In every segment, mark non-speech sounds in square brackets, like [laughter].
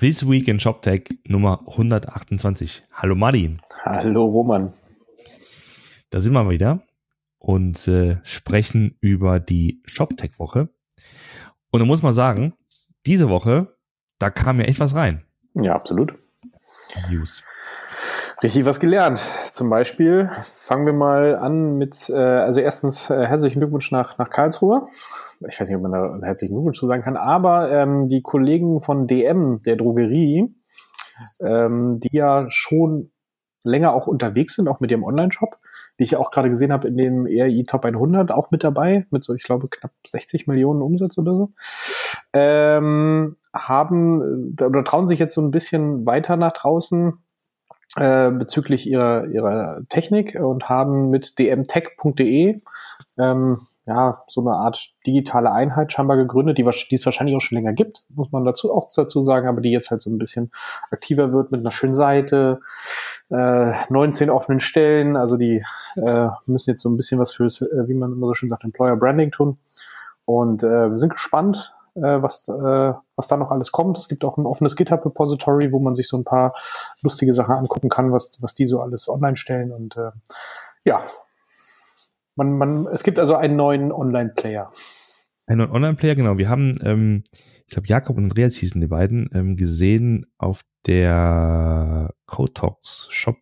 This Week in ShopTech Nummer 128. Hallo Martin. Hallo Roman. Da sind wir wieder und äh, sprechen über die ShopTech-Woche. Und da muss man sagen, diese Woche, da kam mir echt was rein. Ja, absolut. News. Richtig was gelernt. Zum Beispiel fangen wir mal an mit, äh, also erstens äh, herzlichen Glückwunsch nach, nach Karlsruhe. Ich weiß nicht, ob man da herzlichen Glückwunsch zu sagen kann, aber ähm, die Kollegen von DM, der Drogerie, ähm, die ja schon länger auch unterwegs sind, auch mit ihrem Online-Shop, die ich auch gerade gesehen habe in dem ERI Top 100, auch mit dabei, mit so, ich glaube, knapp 60 Millionen Umsatz oder so, ähm, haben oder trauen sich jetzt so ein bisschen weiter nach draußen äh, bezüglich ihrer, ihrer Technik und haben mit dmtech.de ähm, ja, so eine Art digitale Einheit scheinbar gegründet, die, die es wahrscheinlich auch schon länger gibt, muss man dazu auch dazu sagen, aber die jetzt halt so ein bisschen aktiver wird mit einer schönen Seite, äh, 19 offenen Stellen, also die äh, müssen jetzt so ein bisschen was fürs, äh, wie man immer so schön sagt, Employer Branding tun. Und äh, wir sind gespannt, äh, was, äh, was da noch alles kommt. Es gibt auch ein offenes GitHub-Repository, wo man sich so ein paar lustige Sachen angucken kann, was, was die so alles online stellen. Und äh, ja, man, man, es gibt also einen neuen Online-Player. Einen neuen Online-Player, genau. Wir haben, ähm, ich glaube, Jakob und Andreas hießen die beiden, ähm, gesehen auf der Code Talks Shop.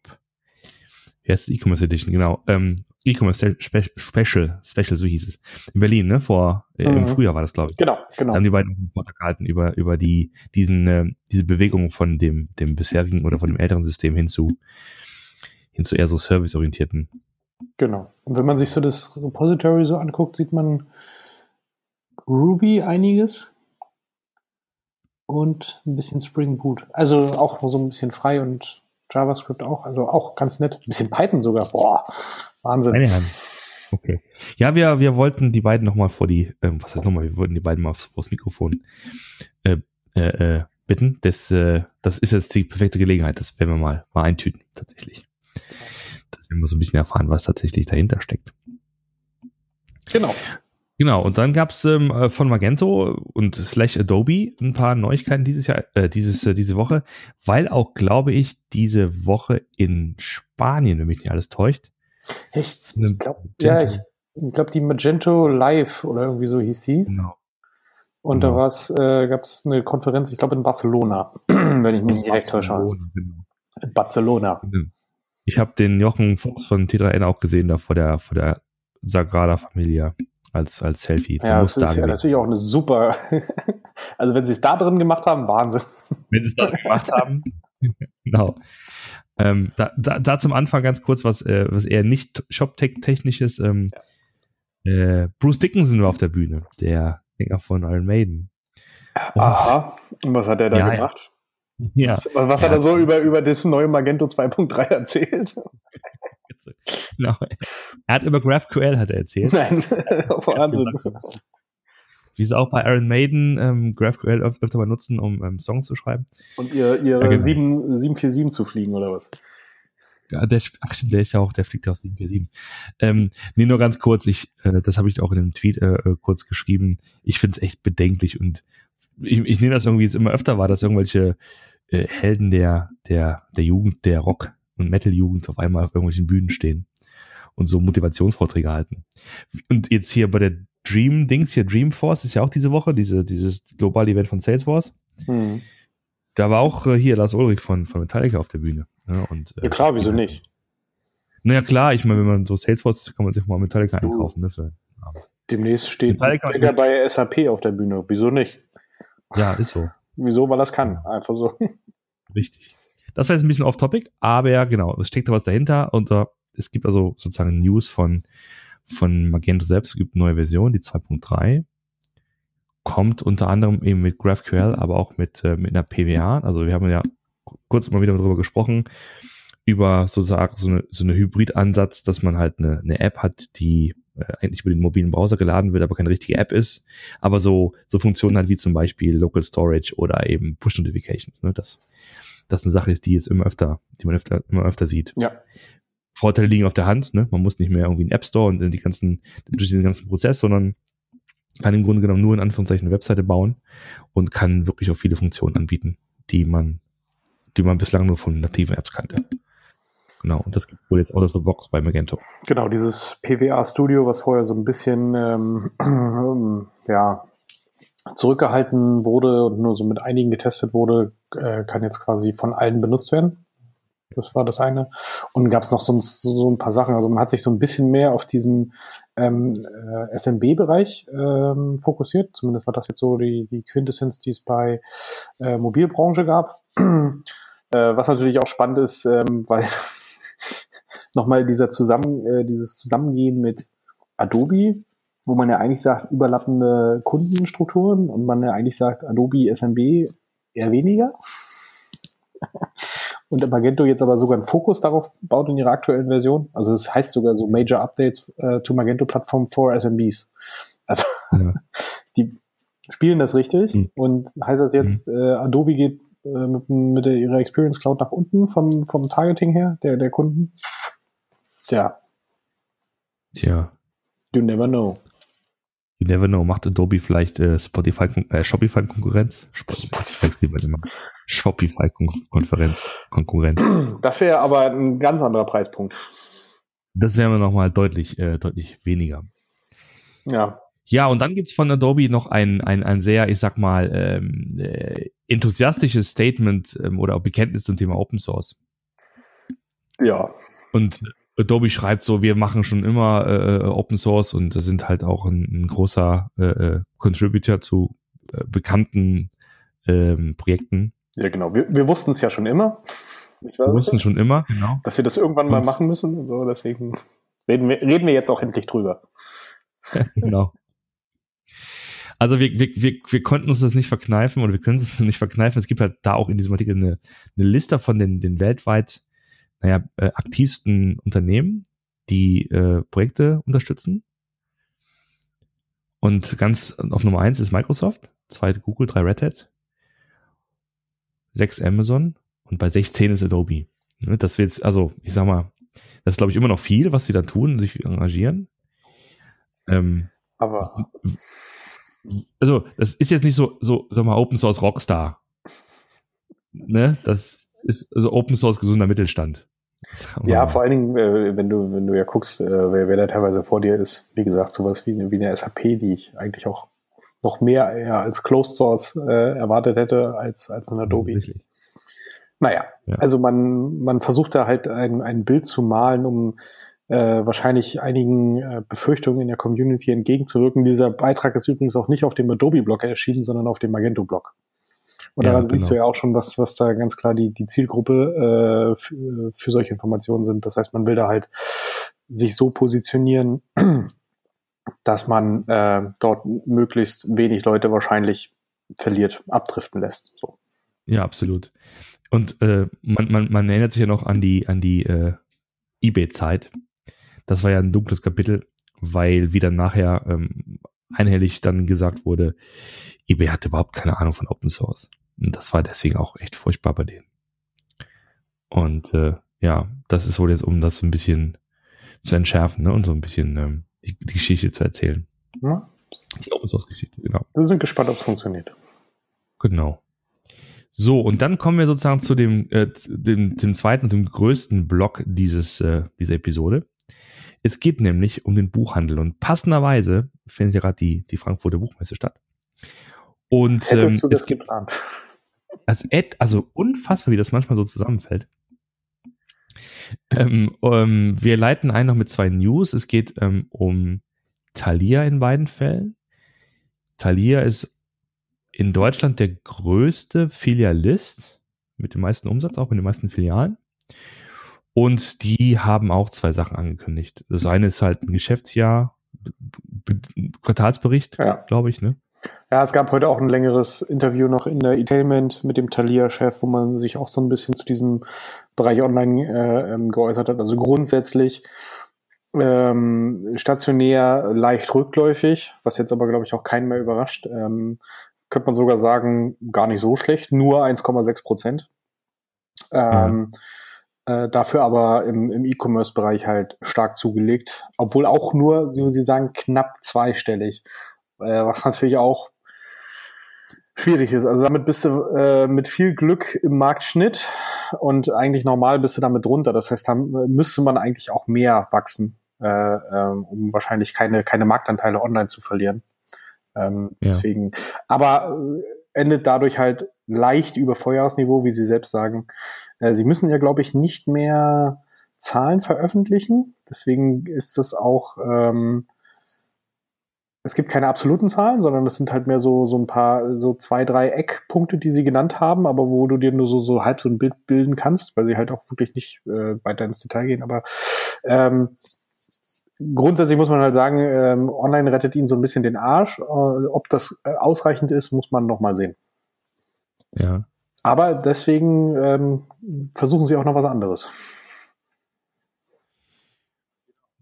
Wie heißt E-Commerce Edition, genau. Ähm, E-Commerce Special, Special, so hieß es. In Berlin, ne? Vor äh, mhm. im Frühjahr war das, glaube ich. Genau, genau. Da haben die beiden einen Vortrag gehalten über, über die, diesen, äh, diese Bewegung von dem, dem bisherigen oder von dem älteren System hin zu, hin zu eher so serviceorientierten. Genau. Und wenn man sich so das Repository so anguckt, sieht man Ruby einiges und ein bisschen Spring Boot. Also auch so ein bisschen frei und JavaScript auch. Also auch ganz nett. Ein bisschen Python sogar. Boah, Wahnsinn. Meine Herren. Okay. Ja, wir, wir wollten die beiden nochmal vor die, ähm, was heißt nochmal, wir wollten die beiden mal vor das Mikrofon äh, äh, äh, bitten. Das, äh, das ist jetzt die perfekte Gelegenheit. Das werden wir mal, mal eintüten, tatsächlich. Dass wir mal so ein bisschen erfahren, was tatsächlich dahinter steckt. Genau. Genau, und dann gab's ähm, äh, von Magento und slash Adobe ein paar Neuigkeiten dieses Jahr, äh, dieses, äh, diese Woche, weil auch, glaube ich, diese Woche in Spanien, wenn mich nicht alles täuscht. Echt? Ich glaube, ja, ich, ich glaube, die Magento Live oder irgendwie so hieß sie. Genau. Und genau. da war's, äh, gab es eine Konferenz, ich glaube in Barcelona, [clears throat] wenn ich mich nicht direkt täusche. Genau. In Barcelona. Genau. Ich habe den Jochen Fuchs von T3N auch gesehen, da vor der, vor der Sagrada Familia als, als Selfie. Ja, das ist ja natürlich auch eine super, [laughs] also wenn sie es da drin gemacht haben, Wahnsinn. Wenn sie es da gemacht haben, [laughs] genau. Ähm, da, da, da, zum Anfang ganz kurz, was, äh, was eher nicht Shop-Tech-technisch ist. Ähm, ja. äh, Bruce Dickinson war auf der Bühne, der Sänger von Iron Maiden. Und, Aha, und was hat er da ja, gemacht? Ja. Was, was hat er so über, über das neue Magento 2.3 erzählt? [laughs] Genau. Er hat über GraphQL hat er erzählt. Nein, [laughs] Wahnsinn. Wie sie auch bei Iron Maiden ähm, GraphQL öfter, öfter mal nutzen, um ähm, Songs zu schreiben. Und ihr, ihre ja, genau. 7, 747 zu fliegen, oder was? Ja, der, ach stimmt, der ist ja auch, der fliegt ja aus 747. Ähm, nee, nur ganz kurz, ich, äh, das habe ich auch in einem Tweet äh, äh kurz geschrieben. Ich finde es echt bedenklich und ich, ich nehme das irgendwie jetzt immer öfter wahr, dass irgendwelche äh, Helden der, der, der Jugend, der Rock, und Metal-Jugend auf einmal auf irgendwelchen Bühnen stehen und so Motivationsvorträge halten. Und jetzt hier bei der Dream-Dings, hier Dreamforce ist ja auch diese Woche, diese, dieses globale Event von Salesforce. Mhm. Da war auch äh, hier Lars Ulrich von, von Metallica auf der Bühne. Ja, und, äh, ja klar, wieso nicht? Naja, klar, ich meine, wenn man so Salesforce ist, kann man sich mal Metallica einkaufen. Ne, für. Demnächst steht Metallica bei SAP auf der Bühne. Wieso nicht? Ja, ist so. Wieso? Weil das kann. Einfach so. Richtig. Das war jetzt ein bisschen off-topic, aber ja, genau, es steckt da was dahinter und uh, es gibt also sozusagen News von, von Magento selbst, es gibt eine neue Version, die 2.3, kommt unter anderem eben mit GraphQL, aber auch mit, äh, mit einer PWA. Also wir haben ja kurz mal wieder darüber gesprochen, über sozusagen so eine, so eine Hybrid-Ansatz, dass man halt eine, eine App hat, die äh, eigentlich über den mobilen Browser geladen wird, aber keine richtige App ist. Aber so, so Funktionen halt wie zum Beispiel Local Storage oder eben Push Notifications. Ne? Das, das eine Sache ist, die jetzt immer öfter, die man öfter, immer öfter sieht. Ja. Vorteile liegen auf der Hand, ne? Man muss nicht mehr irgendwie einen App Store und die ganzen, durch diesen ganzen Prozess, sondern kann im Grunde genommen nur in Anführungszeichen eine Webseite bauen und kann wirklich auch viele Funktionen anbieten, die man, die man bislang nur von nativen Apps kannte. Genau, und das gibt wohl jetzt out of the box bei Magento. Genau, dieses PWA Studio, was vorher so ein bisschen ähm, [clears throat] ja, zurückgehalten wurde und nur so mit einigen getestet wurde, äh, kann jetzt quasi von allen benutzt werden. Das war das eine. Und gab es noch sonst so ein paar Sachen. Also man hat sich so ein bisschen mehr auf diesen ähm, äh, SMB-Bereich ähm, fokussiert. Zumindest war das jetzt so die, die Quintessenz, die es bei äh, Mobilbranche gab. [clears throat] äh, was natürlich auch spannend ist, ähm, weil nochmal dieser Zusammen, äh, dieses Zusammengehen mit Adobe, wo man ja eigentlich sagt, überlappende Kundenstrukturen und man ja eigentlich sagt, Adobe SMB eher weniger. [laughs] und Magento jetzt aber sogar einen Fokus darauf baut in ihrer aktuellen Version. Also das heißt sogar so Major Updates äh, to Magento Platform for SMBs. Also ja. [laughs] die spielen das richtig mhm. und heißt das jetzt, mhm. äh, Adobe geht äh, mit, mit der, ihrer Experience Cloud nach unten vom, vom Targeting her, der, der Kunden? Tja. Tja. You never know. You never know. Macht Adobe vielleicht äh, Spotify, äh, Shopify Konkurrenz? Shopify Konferenz, Konkurrenz. Das wäre aber ein ganz anderer Preispunkt. Das wäre nochmal deutlich, äh, deutlich weniger. Ja. Ja, und dann gibt's von Adobe noch ein, ein, ein sehr, ich sag mal, ähm, äh, enthusiastisches Statement ähm, oder Bekenntnis zum Thema Open Source. Ja. Und Adobe schreibt so, wir machen schon immer äh, äh Open Source und sind halt auch ein, ein großer äh, äh, Contributor zu äh, bekannten ähm, Projekten. Ja, genau. Wir, wir wussten es ja schon immer. wir wussten schon immer, genau. Dass wir das irgendwann und mal machen müssen und so, deswegen reden wir, reden wir jetzt auch endlich drüber. [laughs] genau. Also wir, wir, wir, wir konnten uns das nicht verkneifen oder wir können es nicht verkneifen. Es gibt halt da auch in diesem Artikel eine, eine Liste von den, den weltweit naja, äh, aktivsten Unternehmen, die äh, Projekte unterstützen. Und ganz auf Nummer eins ist Microsoft, zweite Google, drei Red Hat, sechs Amazon und bei 16 ist Adobe. Ne, das wird also ich sag mal, das ist glaube ich immer noch viel, was sie da tun, sich engagieren. Ähm, Aber also das ist jetzt nicht so, so, sag mal, Open Source Rockstar. Ne, das ist also Open Source gesunder Mittelstand. Ja, vor allen Dingen, äh, wenn du, wenn du ja guckst, äh, wer, wer da teilweise vor dir ist, wie gesagt, sowas wie, wie eine SAP, die ich eigentlich auch noch mehr eher als Closed Source äh, erwartet hätte als, als ein Adobe. Ja, naja, ja. also man, man versucht da halt ein, ein Bild zu malen, um äh, wahrscheinlich einigen äh, Befürchtungen in der Community entgegenzuwirken. Dieser Beitrag ist übrigens auch nicht auf dem Adobe-Blog erschienen, sondern auf dem Magento-Blog. Und daran ja, genau. siehst du ja auch schon, was, was da ganz klar die, die Zielgruppe äh, für, für solche Informationen sind. Das heißt, man will da halt sich so positionieren, [clears throat] dass man äh, dort möglichst wenig Leute wahrscheinlich verliert, abdriften lässt. So. Ja, absolut. Und äh, man, man, man erinnert sich ja noch an die, an die äh, eBay-Zeit. Das war ja ein dunkles Kapitel, weil wie dann nachher ähm, einhellig dann gesagt wurde, eBay hat überhaupt keine Ahnung von Open Source. Und das war deswegen auch echt furchtbar bei denen. Und äh, ja, das ist wohl jetzt, um das ein bisschen zu entschärfen ne? und so ein bisschen ähm, die, die Geschichte zu erzählen. Ja. Die Open Source Geschichte, genau. Wir sind gespannt, ob es funktioniert. Genau. So, und dann kommen wir sozusagen zu dem, äh, dem, dem zweiten und dem größten Block dieses, äh, dieser Episode. Es geht nämlich um den Buchhandel und passenderweise findet ja gerade die, die Frankfurter Buchmesse statt. Und Hättest ähm, du das geplant? Als Ad, also unfassbar, wie das manchmal so zusammenfällt. Ähm, ähm, wir leiten ein noch mit zwei News. Es geht ähm, um Thalia in beiden Fällen. Thalia ist in Deutschland der größte Filialist mit dem meisten Umsatz, auch mit den meisten Filialen. Und die haben auch zwei Sachen angekündigt. Das eine ist halt ein Geschäftsjahr, Quartalsbericht, ja. glaube ich, ne? Ja, es gab heute auch ein längeres Interview noch in der E-Tainment mit dem Thalia-Chef, wo man sich auch so ein bisschen zu diesem Bereich online äh, ähm, geäußert hat. Also grundsätzlich ähm, stationär leicht rückläufig, was jetzt aber, glaube ich, auch keinen mehr überrascht. Ähm, könnte man sogar sagen, gar nicht so schlecht, nur 1,6 Prozent. Ähm, ja. äh, dafür aber im, im E-Commerce-Bereich halt stark zugelegt, obwohl auch nur, wie Sie sagen, knapp zweistellig. Äh, was natürlich auch schwierig ist. Also damit bist du äh, mit viel Glück im Marktschnitt und eigentlich normal bist du damit drunter. Das heißt, da müsste man eigentlich auch mehr wachsen, äh, äh, um wahrscheinlich keine, keine Marktanteile online zu verlieren. Ähm, ja. Deswegen, aber äh, endet dadurch halt leicht über Vorjahresniveau, wie Sie selbst sagen. Äh, Sie müssen ja, glaube ich, nicht mehr Zahlen veröffentlichen. Deswegen ist das auch ähm, es gibt keine absoluten Zahlen, sondern es sind halt mehr so, so ein paar, so zwei, drei Eckpunkte, die sie genannt haben, aber wo du dir nur so, so halb so ein Bild bilden kannst, weil sie halt auch wirklich nicht äh, weiter ins Detail gehen. Aber ähm, grundsätzlich muss man halt sagen, ähm, online rettet ihnen so ein bisschen den Arsch. Äh, ob das äh, ausreichend ist, muss man noch mal sehen. Ja. Aber deswegen ähm, versuchen sie auch noch was anderes.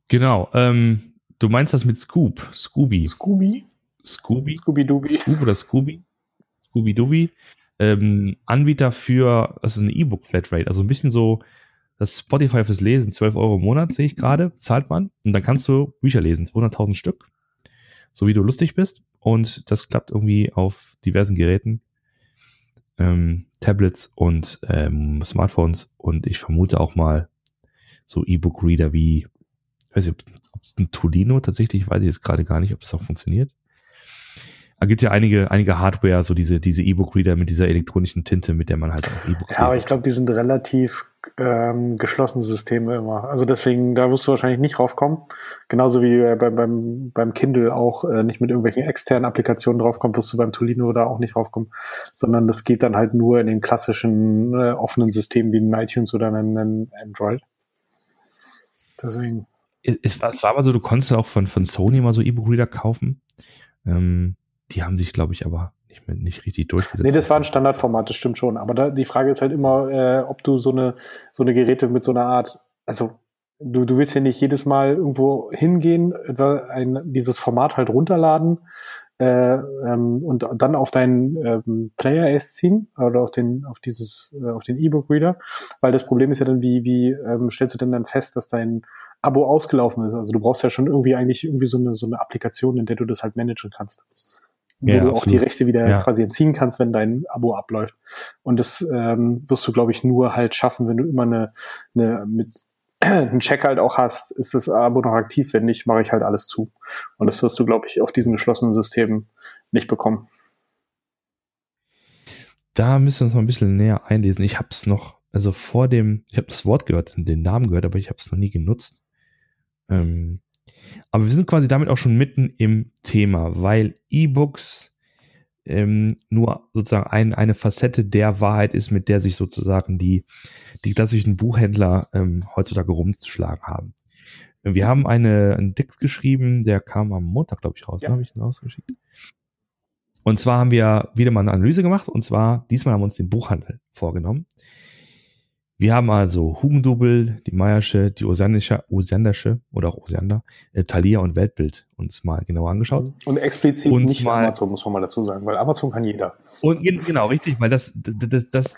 Genau. Ähm, Du meinst das mit Scoop? Scooby? Scooby? Scooby? Scooby-Dooby. Scoop oder Scooby? Scooby-Dooby. Ähm, Anbieter für, das ist eine E-Book-Flatrate, also ein bisschen so das Spotify fürs Lesen, 12 Euro im Monat, sehe ich gerade, zahlt man. Und dann kannst du Bücher lesen, 200.000 Stück, so wie du lustig bist. Und das klappt irgendwie auf diversen Geräten, ähm, Tablets und ähm, Smartphones. Und ich vermute auch mal so E-Book-Reader wie, weiß ich, ob ein Tolino tatsächlich, weiß ich jetzt gerade gar nicht, ob das auch funktioniert. Da gibt ja einige, einige Hardware, so diese, diese E-Book-Reader mit dieser elektronischen Tinte, mit der man halt auch E-Books Ja, aber ich glaube, die sind relativ ähm, geschlossene Systeme immer. Also deswegen, da wirst du wahrscheinlich nicht raufkommen. Genauso wie äh, beim, beim, beim Kindle auch äh, nicht mit irgendwelchen externen Applikationen draufkommen, wirst du beim Tolino da auch nicht raufkommen. Sondern das geht dann halt nur in den klassischen äh, offenen Systemen wie ein iTunes oder ein Android. Deswegen es, es war aber so, du konntest auch von, von Sony mal so E-Book-Reader kaufen. Ähm, die haben sich, glaube ich, aber nicht, mehr, nicht richtig durchgesetzt. Nee, das war ein Standardformat, das stimmt schon. Aber da, die Frage ist halt immer, äh, ob du so eine, so eine Geräte mit so einer Art, also du, du willst ja nicht jedes Mal irgendwo hingehen, ein, dieses Format halt runterladen äh, ähm, und dann auf deinen ähm, Player erst ziehen oder auf den auf dieses äh, auf den E-Book Reader, weil das Problem ist ja dann wie wie ähm, stellst du denn dann fest, dass dein Abo ausgelaufen ist? Also du brauchst ja schon irgendwie eigentlich irgendwie so eine so eine Applikation, in der du das halt managen kannst, wo ja, du absolut. auch die Rechte wieder ja. quasi entziehen kannst, wenn dein Abo abläuft. Und das ähm, wirst du glaube ich nur halt schaffen, wenn du immer eine, eine mit [clears throat] einen Check halt auch hast, ist das Abo noch aktiv? Wenn nicht, mache ich halt alles zu. Und das wirst du, glaube ich, auf diesen geschlossenen Systemen nicht bekommen. Da müssen wir uns mal ein bisschen näher einlesen. Ich habe es noch, also vor dem, ich habe das Wort gehört, den Namen gehört, aber ich habe es noch nie genutzt. Ähm, aber wir sind quasi damit auch schon mitten im Thema, weil E-Books ähm, nur sozusagen ein, eine Facette der Wahrheit ist, mit der sich sozusagen die, die klassischen Buchhändler ähm, heutzutage rumzuschlagen haben. Wir haben eine, einen Text geschrieben, der kam am Montag, glaube ich, raus. Ja. habe ich ihn rausgeschickt. Und zwar haben wir wieder mal eine Analyse gemacht und zwar diesmal haben wir uns den Buchhandel vorgenommen. Wir haben also Hugendubel, die Meiersche, die Osandersche, Osandersche oder auch Osander, äh, Thalia und Weltbild uns mal genauer angeschaut. Und explizit und nicht mal, Amazon, muss man mal dazu sagen, weil Amazon kann jeder. Und genau, richtig, weil das, das, das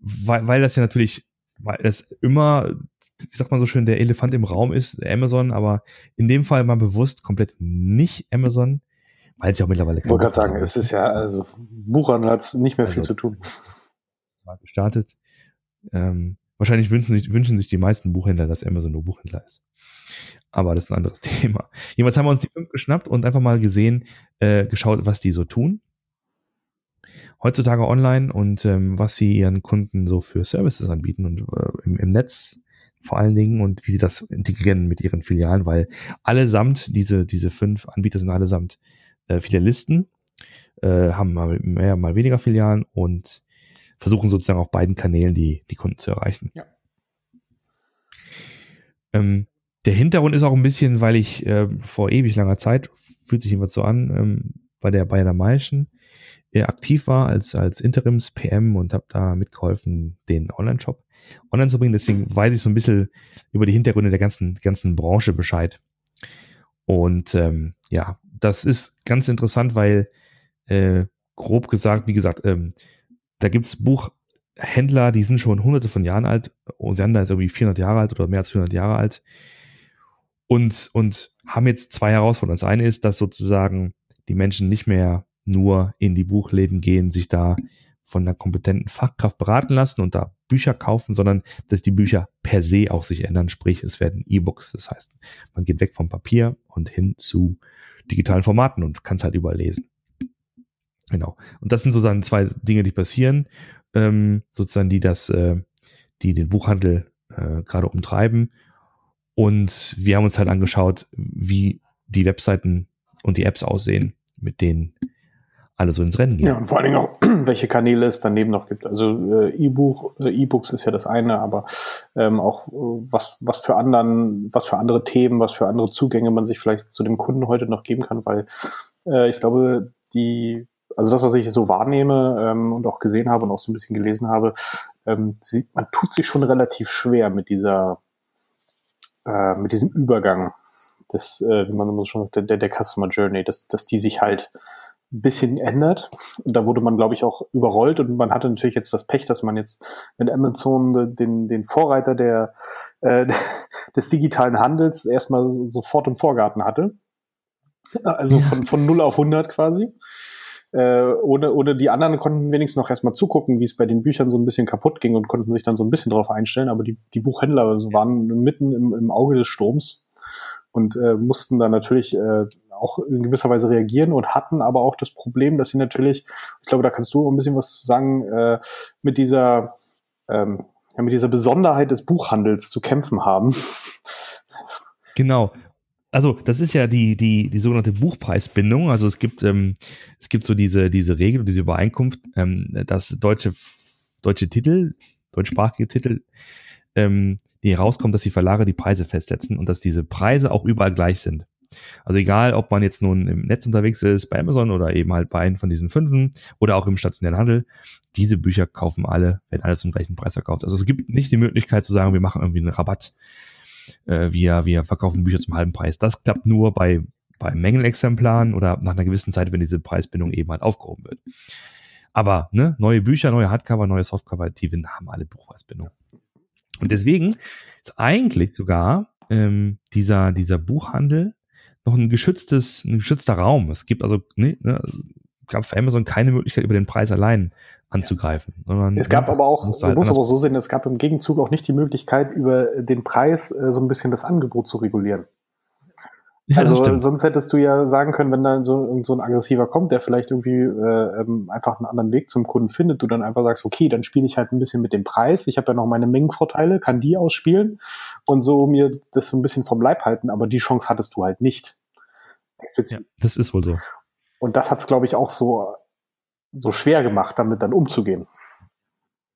weil, weil das ja natürlich, weil das immer, wie sagt man so schön, der Elefant im Raum ist, Amazon, aber in dem Fall mal bewusst komplett nicht Amazon, weil es ja auch mittlerweile Ich wollte gerade sagen, es ist ja, also Buchern hat nicht mehr also, viel zu tun. Mal gestartet. Ähm, wahrscheinlich wünschen sich, wünschen sich die meisten Buchhändler, dass Amazon nur Buchhändler ist. Aber das ist ein anderes [laughs] Thema. Jedenfalls haben wir uns die fünf geschnappt und einfach mal gesehen, äh, geschaut, was die so tun. Heutzutage online und ähm, was sie ihren Kunden so für Services anbieten und äh, im, im Netz vor allen Dingen und wie sie das integrieren mit ihren Filialen, weil allesamt diese, diese fünf Anbieter sind allesamt äh, Filialisten, äh, haben mal mehr, mal weniger Filialen und versuchen sozusagen auf beiden Kanälen die, die Kunden zu erreichen. Ja. Ähm, der Hintergrund ist auch ein bisschen, weil ich äh, vor ewig langer Zeit, fühlt sich jedenfalls so an, ähm, bei der Bayern Maischen äh, aktiv war als, als Interims-PM und habe da mitgeholfen, den Online-Shop online zu bringen. Deswegen weiß ich so ein bisschen über die Hintergründe der ganzen, ganzen Branche Bescheid. Und ähm, ja, das ist ganz interessant, weil äh, grob gesagt, wie gesagt, ähm, da gibt's Buchhändler, die sind schon hunderte von Jahren alt. Osiander ist irgendwie 400 Jahre alt oder mehr als 400 Jahre alt. Und, und haben jetzt zwei Herausforderungen. Das eine ist, dass sozusagen die Menschen nicht mehr nur in die Buchläden gehen, sich da von einer kompetenten Fachkraft beraten lassen und da Bücher kaufen, sondern dass die Bücher per se auch sich ändern. Sprich, es werden E-Books. Das heißt, man geht weg vom Papier und hin zu digitalen Formaten und kann es halt überall lesen. Genau. Und das sind sozusagen zwei Dinge, die passieren, ähm, sozusagen, die das, äh, die den Buchhandel äh, gerade umtreiben. Und wir haben uns halt angeschaut, wie die Webseiten und die Apps aussehen, mit denen alle so ins Rennen gehen. Ja, und vor allen Dingen auch, [clears throat] welche Kanäle es daneben noch gibt. Also äh, E-Buch, äh, E-Books ist ja das eine, aber ähm, auch äh, was, was für anderen, was für andere Themen, was für andere Zugänge man sich vielleicht zu dem Kunden heute noch geben kann, weil äh, ich glaube, die, also das, was ich so wahrnehme ähm, und auch gesehen habe und auch so ein bisschen gelesen habe, ähm, sieht, man tut sich schon relativ schwer mit dieser, äh, mit diesem Übergang des, äh, wie man schon sagt, der, der Customer Journey, dass, dass die sich halt ein bisschen ändert. Und da wurde man, glaube ich, auch überrollt und man hatte natürlich jetzt das Pech, dass man jetzt mit Amazon den, den Vorreiter der, äh, [laughs] des digitalen Handels erstmal sofort im Vorgarten hatte. Also von, von 0 auf 100 quasi. Äh, ohne, ohne die anderen konnten wenigstens noch erstmal zugucken, wie es bei den Büchern so ein bisschen kaputt ging und konnten sich dann so ein bisschen drauf einstellen. Aber die, die Buchhändler also waren mitten im, im Auge des Sturms und äh, mussten da natürlich äh, auch in gewisser Weise reagieren und hatten aber auch das Problem, dass sie natürlich, ich glaube, da kannst du ein bisschen was sagen, äh, mit dieser ähm, ja, mit dieser Besonderheit des Buchhandels zu kämpfen haben. Genau. Also das ist ja die, die, die sogenannte Buchpreisbindung. Also es gibt, ähm, es gibt so diese, diese Regel, diese Übereinkunft, ähm, dass deutsche, deutsche Titel, deutschsprachige Titel, ähm, die herauskommt, dass die Verlage die Preise festsetzen und dass diese Preise auch überall gleich sind. Also egal, ob man jetzt nun im Netz unterwegs ist, bei Amazon oder eben halt bei einem von diesen fünfen oder auch im stationären Handel, diese Bücher kaufen alle, werden alles zum gleichen Preis verkauft. Also es gibt nicht die Möglichkeit zu sagen, wir machen irgendwie einen Rabatt. Äh, wir, wir verkaufen Bücher zum halben Preis. Das klappt nur bei, bei Mängelexemplaren oder nach einer gewissen Zeit, wenn diese Preisbindung eben halt aufgehoben wird. Aber ne, neue Bücher, neue Hardcover, neue Softcover, die haben alle Buchpreisbindung. Und deswegen ist eigentlich sogar ähm, dieser, dieser Buchhandel noch ein geschütztes, ein geschützter Raum. Es gibt also, ne, ne, gab für Amazon keine Möglichkeit, über den Preis allein anzugreifen. Sondern, es gab aber auch, man halt muss aber auch so sehen, es gab im Gegenzug auch nicht die Möglichkeit, über den Preis äh, so ein bisschen das Angebot zu regulieren. Ja, also sonst hättest du ja sagen können, wenn da so, so ein aggressiver kommt, der vielleicht irgendwie äh, ähm, einfach einen anderen Weg zum Kunden findet, du dann einfach sagst, okay, dann spiele ich halt ein bisschen mit dem Preis. Ich habe ja noch meine Mengenvorteile, kann die ausspielen und so mir das so ein bisschen vom Leib halten, aber die Chance hattest du halt nicht. Ja, das ist wohl so. Und das hat es, glaube ich, auch so, so schwer gemacht, damit dann umzugehen.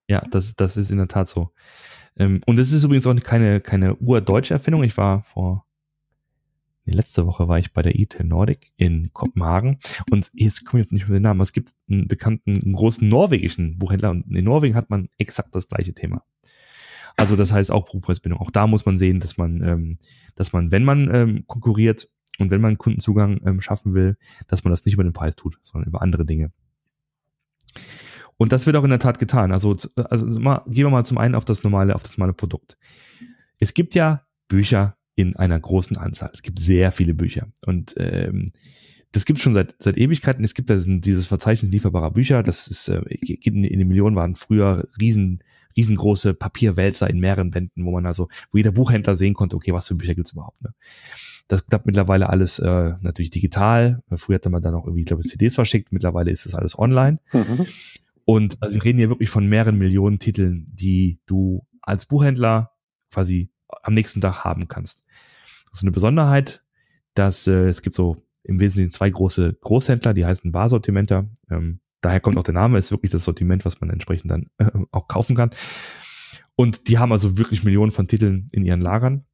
Ja, das, das ist in der Tat so. Ähm, und es ist übrigens auch keine, keine urdeutsche Erfindung. Ich war vor letzte Woche war ich bei der ITEL Nordic in Kopenhagen und jetzt komme ich nicht mehr den Namen. Es gibt einen bekannten, einen großen norwegischen Buchhändler und in Norwegen hat man exakt das gleiche Thema. Also das heißt auch Buchpreisbindung. Auch da muss man sehen, dass man, ähm, dass man, wenn man ähm, konkurriert und wenn man Kundenzugang ähm, schaffen will, dass man das nicht über den Preis tut, sondern über andere Dinge. Und das wird auch in der Tat getan. Also, also mal, gehen wir mal zum einen auf das normale, auf das normale Produkt. Es gibt ja Bücher in einer großen Anzahl. Es gibt sehr viele Bücher. Und ähm, das gibt es schon seit, seit Ewigkeiten. Es gibt also dieses Verzeichnis lieferbarer Bücher. Das ist, äh, in, in den Millionen waren früher riesen, riesengroße Papierwälzer in mehreren Bänden, wo man also, wo jeder Buchhändler sehen konnte, okay, was für Bücher gibt's überhaupt. Ne? Das klappt mittlerweile alles äh, natürlich digital. Früher hatte man dann auch irgendwie, ich glaube, CDs verschickt. Mittlerweile ist das alles online. Mhm. Und also wir reden hier wirklich von mehreren Millionen Titeln, die du als Buchhändler quasi am nächsten Tag haben kannst. Das ist eine Besonderheit, dass äh, es gibt so im Wesentlichen zwei große Großhändler, die heißen Barsortimenter. Ähm, daher kommt auch der Name, ist wirklich das Sortiment, was man entsprechend dann äh, auch kaufen kann. Und die haben also wirklich Millionen von Titeln in ihren Lagern,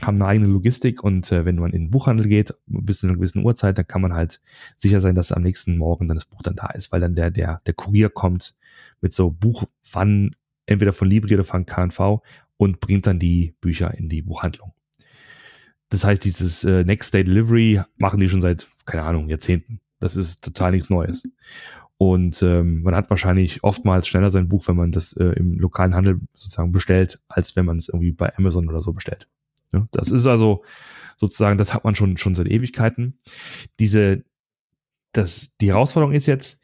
haben eine eigene Logistik und äh, wenn man in den Buchhandel geht, bis zu einer gewissen Uhrzeit, dann kann man halt sicher sein, dass am nächsten Morgen dann das Buch dann da ist, weil dann der, der, der Kurier kommt mit so Buchwannen, entweder von Libri oder von KNV und bringt dann die Bücher in die Buchhandlung. Das heißt, dieses äh, Next Day Delivery machen die schon seit, keine Ahnung, Jahrzehnten. Das ist total nichts Neues. Und ähm, man hat wahrscheinlich oftmals schneller sein Buch, wenn man das äh, im lokalen Handel sozusagen bestellt, als wenn man es irgendwie bei Amazon oder so bestellt. Ja, das ist also sozusagen, das hat man schon, schon seit Ewigkeiten. Diese das, die Herausforderung ist jetzt,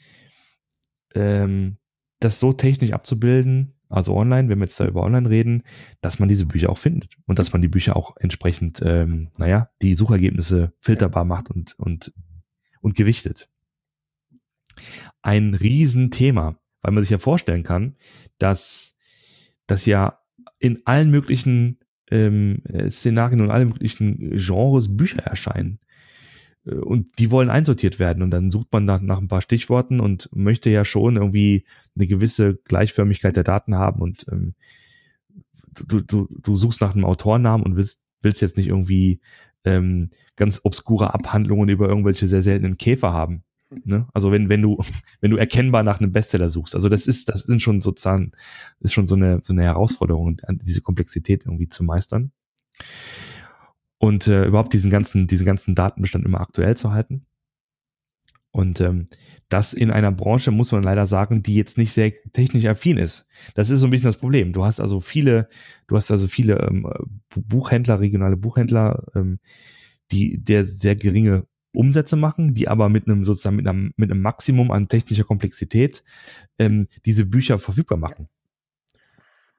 ähm, das so technisch abzubilden, also online, wenn wir jetzt da über online reden, dass man diese Bücher auch findet und dass man die Bücher auch entsprechend, ähm, naja, die Suchergebnisse filterbar macht und, und, und gewichtet. Ein Riesenthema, weil man sich ja vorstellen kann, dass, dass ja in allen möglichen ähm, Szenarien und allen möglichen Genres Bücher erscheinen. Äh, und die wollen einsortiert werden. Und dann sucht man nach, nach ein paar Stichworten und möchte ja schon irgendwie eine gewisse Gleichförmigkeit der Daten haben. Und ähm, du, du, du suchst nach einem Autornamen und willst, willst jetzt nicht irgendwie ähm, ganz obskure Abhandlungen über irgendwelche sehr seltenen Käfer haben. Ne? Also wenn, wenn du, [laughs] wenn du erkennbar nach einem Bestseller suchst. Also das ist, das sind schon sozusagen, ist schon so eine, so eine Herausforderung, diese Komplexität irgendwie zu meistern und äh, überhaupt diesen ganzen, diesen ganzen Datenbestand immer aktuell zu halten. Und ähm, das in einer Branche, muss man leider sagen, die jetzt nicht sehr technisch affin ist. Das ist so ein bisschen das Problem. Du hast also viele, du hast also viele ähm, Buchhändler, regionale Buchhändler, ähm, die der sehr geringe Umsätze machen, die aber mit einem sozusagen mit einem, mit einem Maximum an technischer Komplexität ähm, diese Bücher verfügbar machen.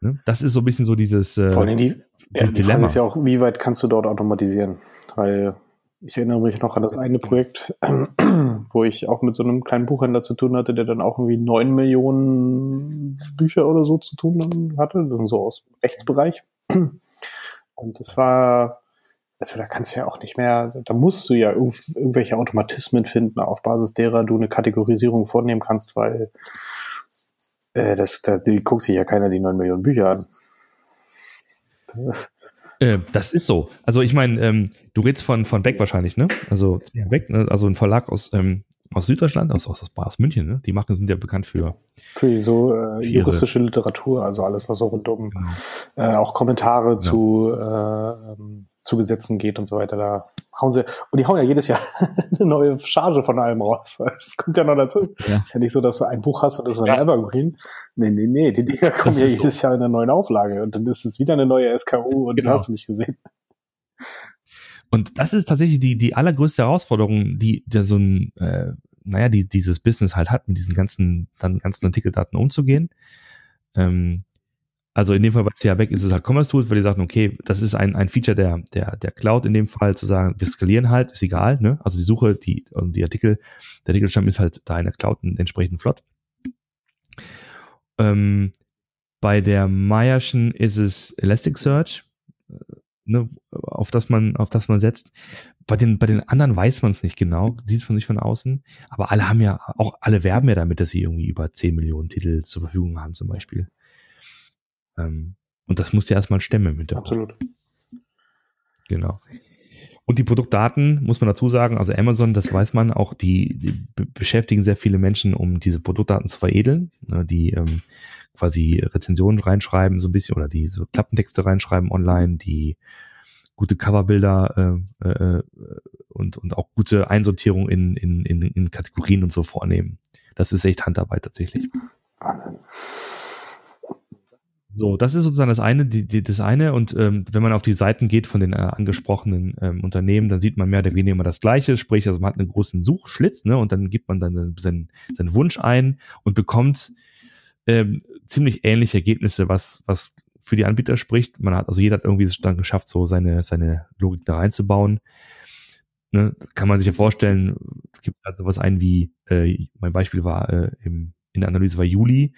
Ne? Das ist so ein bisschen so dieses, äh, Vor allem die, ja, die Dilemma. Frage ist ja auch, wie weit kannst du dort automatisieren? Weil ich erinnere mich noch an das eine Projekt, [clears throat] wo ich auch mit so einem kleinen Buchhändler zu tun hatte, der dann auch irgendwie neun Millionen Bücher oder so zu tun hatte, das sind so aus dem Rechtsbereich. Und das war, also da kannst du ja auch nicht mehr, da musst du ja irgendw irgendwelche Automatismen finden, auf Basis derer du eine Kategorisierung vornehmen kannst, weil äh, das, da die guckt sich ja keiner die neun Millionen Bücher an. Äh, das ist so. Also ich meine, ähm, du redest von, von Beck wahrscheinlich, ne? Also Beck, ne? also ein Verlag aus, ähm, aus Süddeutschland, aus, aus, aus München, ne? Die machen, sind ja bekannt für. Für so äh, juristische Literatur, also alles, was so rund um genau. äh, auch Kommentare ja. zu, äh, ähm, zu Gesetzen geht und so weiter. Da hauen sie, und die hauen ja jedes Jahr [laughs] eine neue Charge von allem raus. Das kommt ja noch dazu. Ja. Ist ja nicht so, dass du ein Buch hast und das ist ein ja. Evergreen. Nee, nee, nee, die Dinger kommen ja jedes so. Jahr in einer neuen Auflage und dann ist es wieder eine neue SKU und genau. hast du nicht gesehen. Und das ist tatsächlich die, die allergrößte Herausforderung, die der so ein, äh, naja, die dieses Business halt hat, mit diesen ganzen, dann ganzen Artikeldaten umzugehen. Ähm, also in dem Fall bei CA Back ist es halt Commerce Tools, weil die sagen, okay, das ist ein, ein Feature der, der, der Cloud in dem Fall, zu sagen, wir skalieren halt, ist egal, ne? Also die Suche, die, und die Artikel, der Artikelstamm ist halt da in der Cloud entsprechend flott. Ähm, bei der Mayerschen ist es Elasticsearch ne, auf das man, auf das man setzt. Bei den, bei den anderen weiß man es nicht genau, sieht man sich von außen. Aber alle haben ja, auch alle werben ja damit, dass sie irgendwie über 10 Millionen Titel zur Verfügung haben, zum Beispiel. Ähm, und das muss ja erstmal stemmen mit der Absolut. Genau. Und die Produktdaten, muss man dazu sagen, also Amazon, das weiß man, auch die, die beschäftigen sehr viele Menschen, um diese Produktdaten zu veredeln. Ne, die ähm, quasi Rezensionen reinschreiben, so ein bisschen, oder die so Klappentexte reinschreiben online, die gute Coverbilder äh, äh, und, und auch gute Einsortierung in, in, in, in Kategorien und so vornehmen. Das ist echt Handarbeit tatsächlich. Wahnsinn. So, das ist sozusagen das eine, die, die, das eine. Und ähm, wenn man auf die Seiten geht von den äh, angesprochenen ähm, Unternehmen, dann sieht man mehr oder weniger immer das Gleiche. Sprich, also man hat einen großen Suchschlitz, ne, und dann gibt man dann seinen, seinen Wunsch ein und bekommt ähm, ziemlich ähnliche Ergebnisse, was, was für die Anbieter spricht. Man hat, also jeder hat irgendwie es dann geschafft, so seine, seine Logik da reinzubauen. Ne, kann man sich ja vorstellen, gibt halt sowas ein wie, äh, mein Beispiel war, äh, im, in der Analyse war Juli.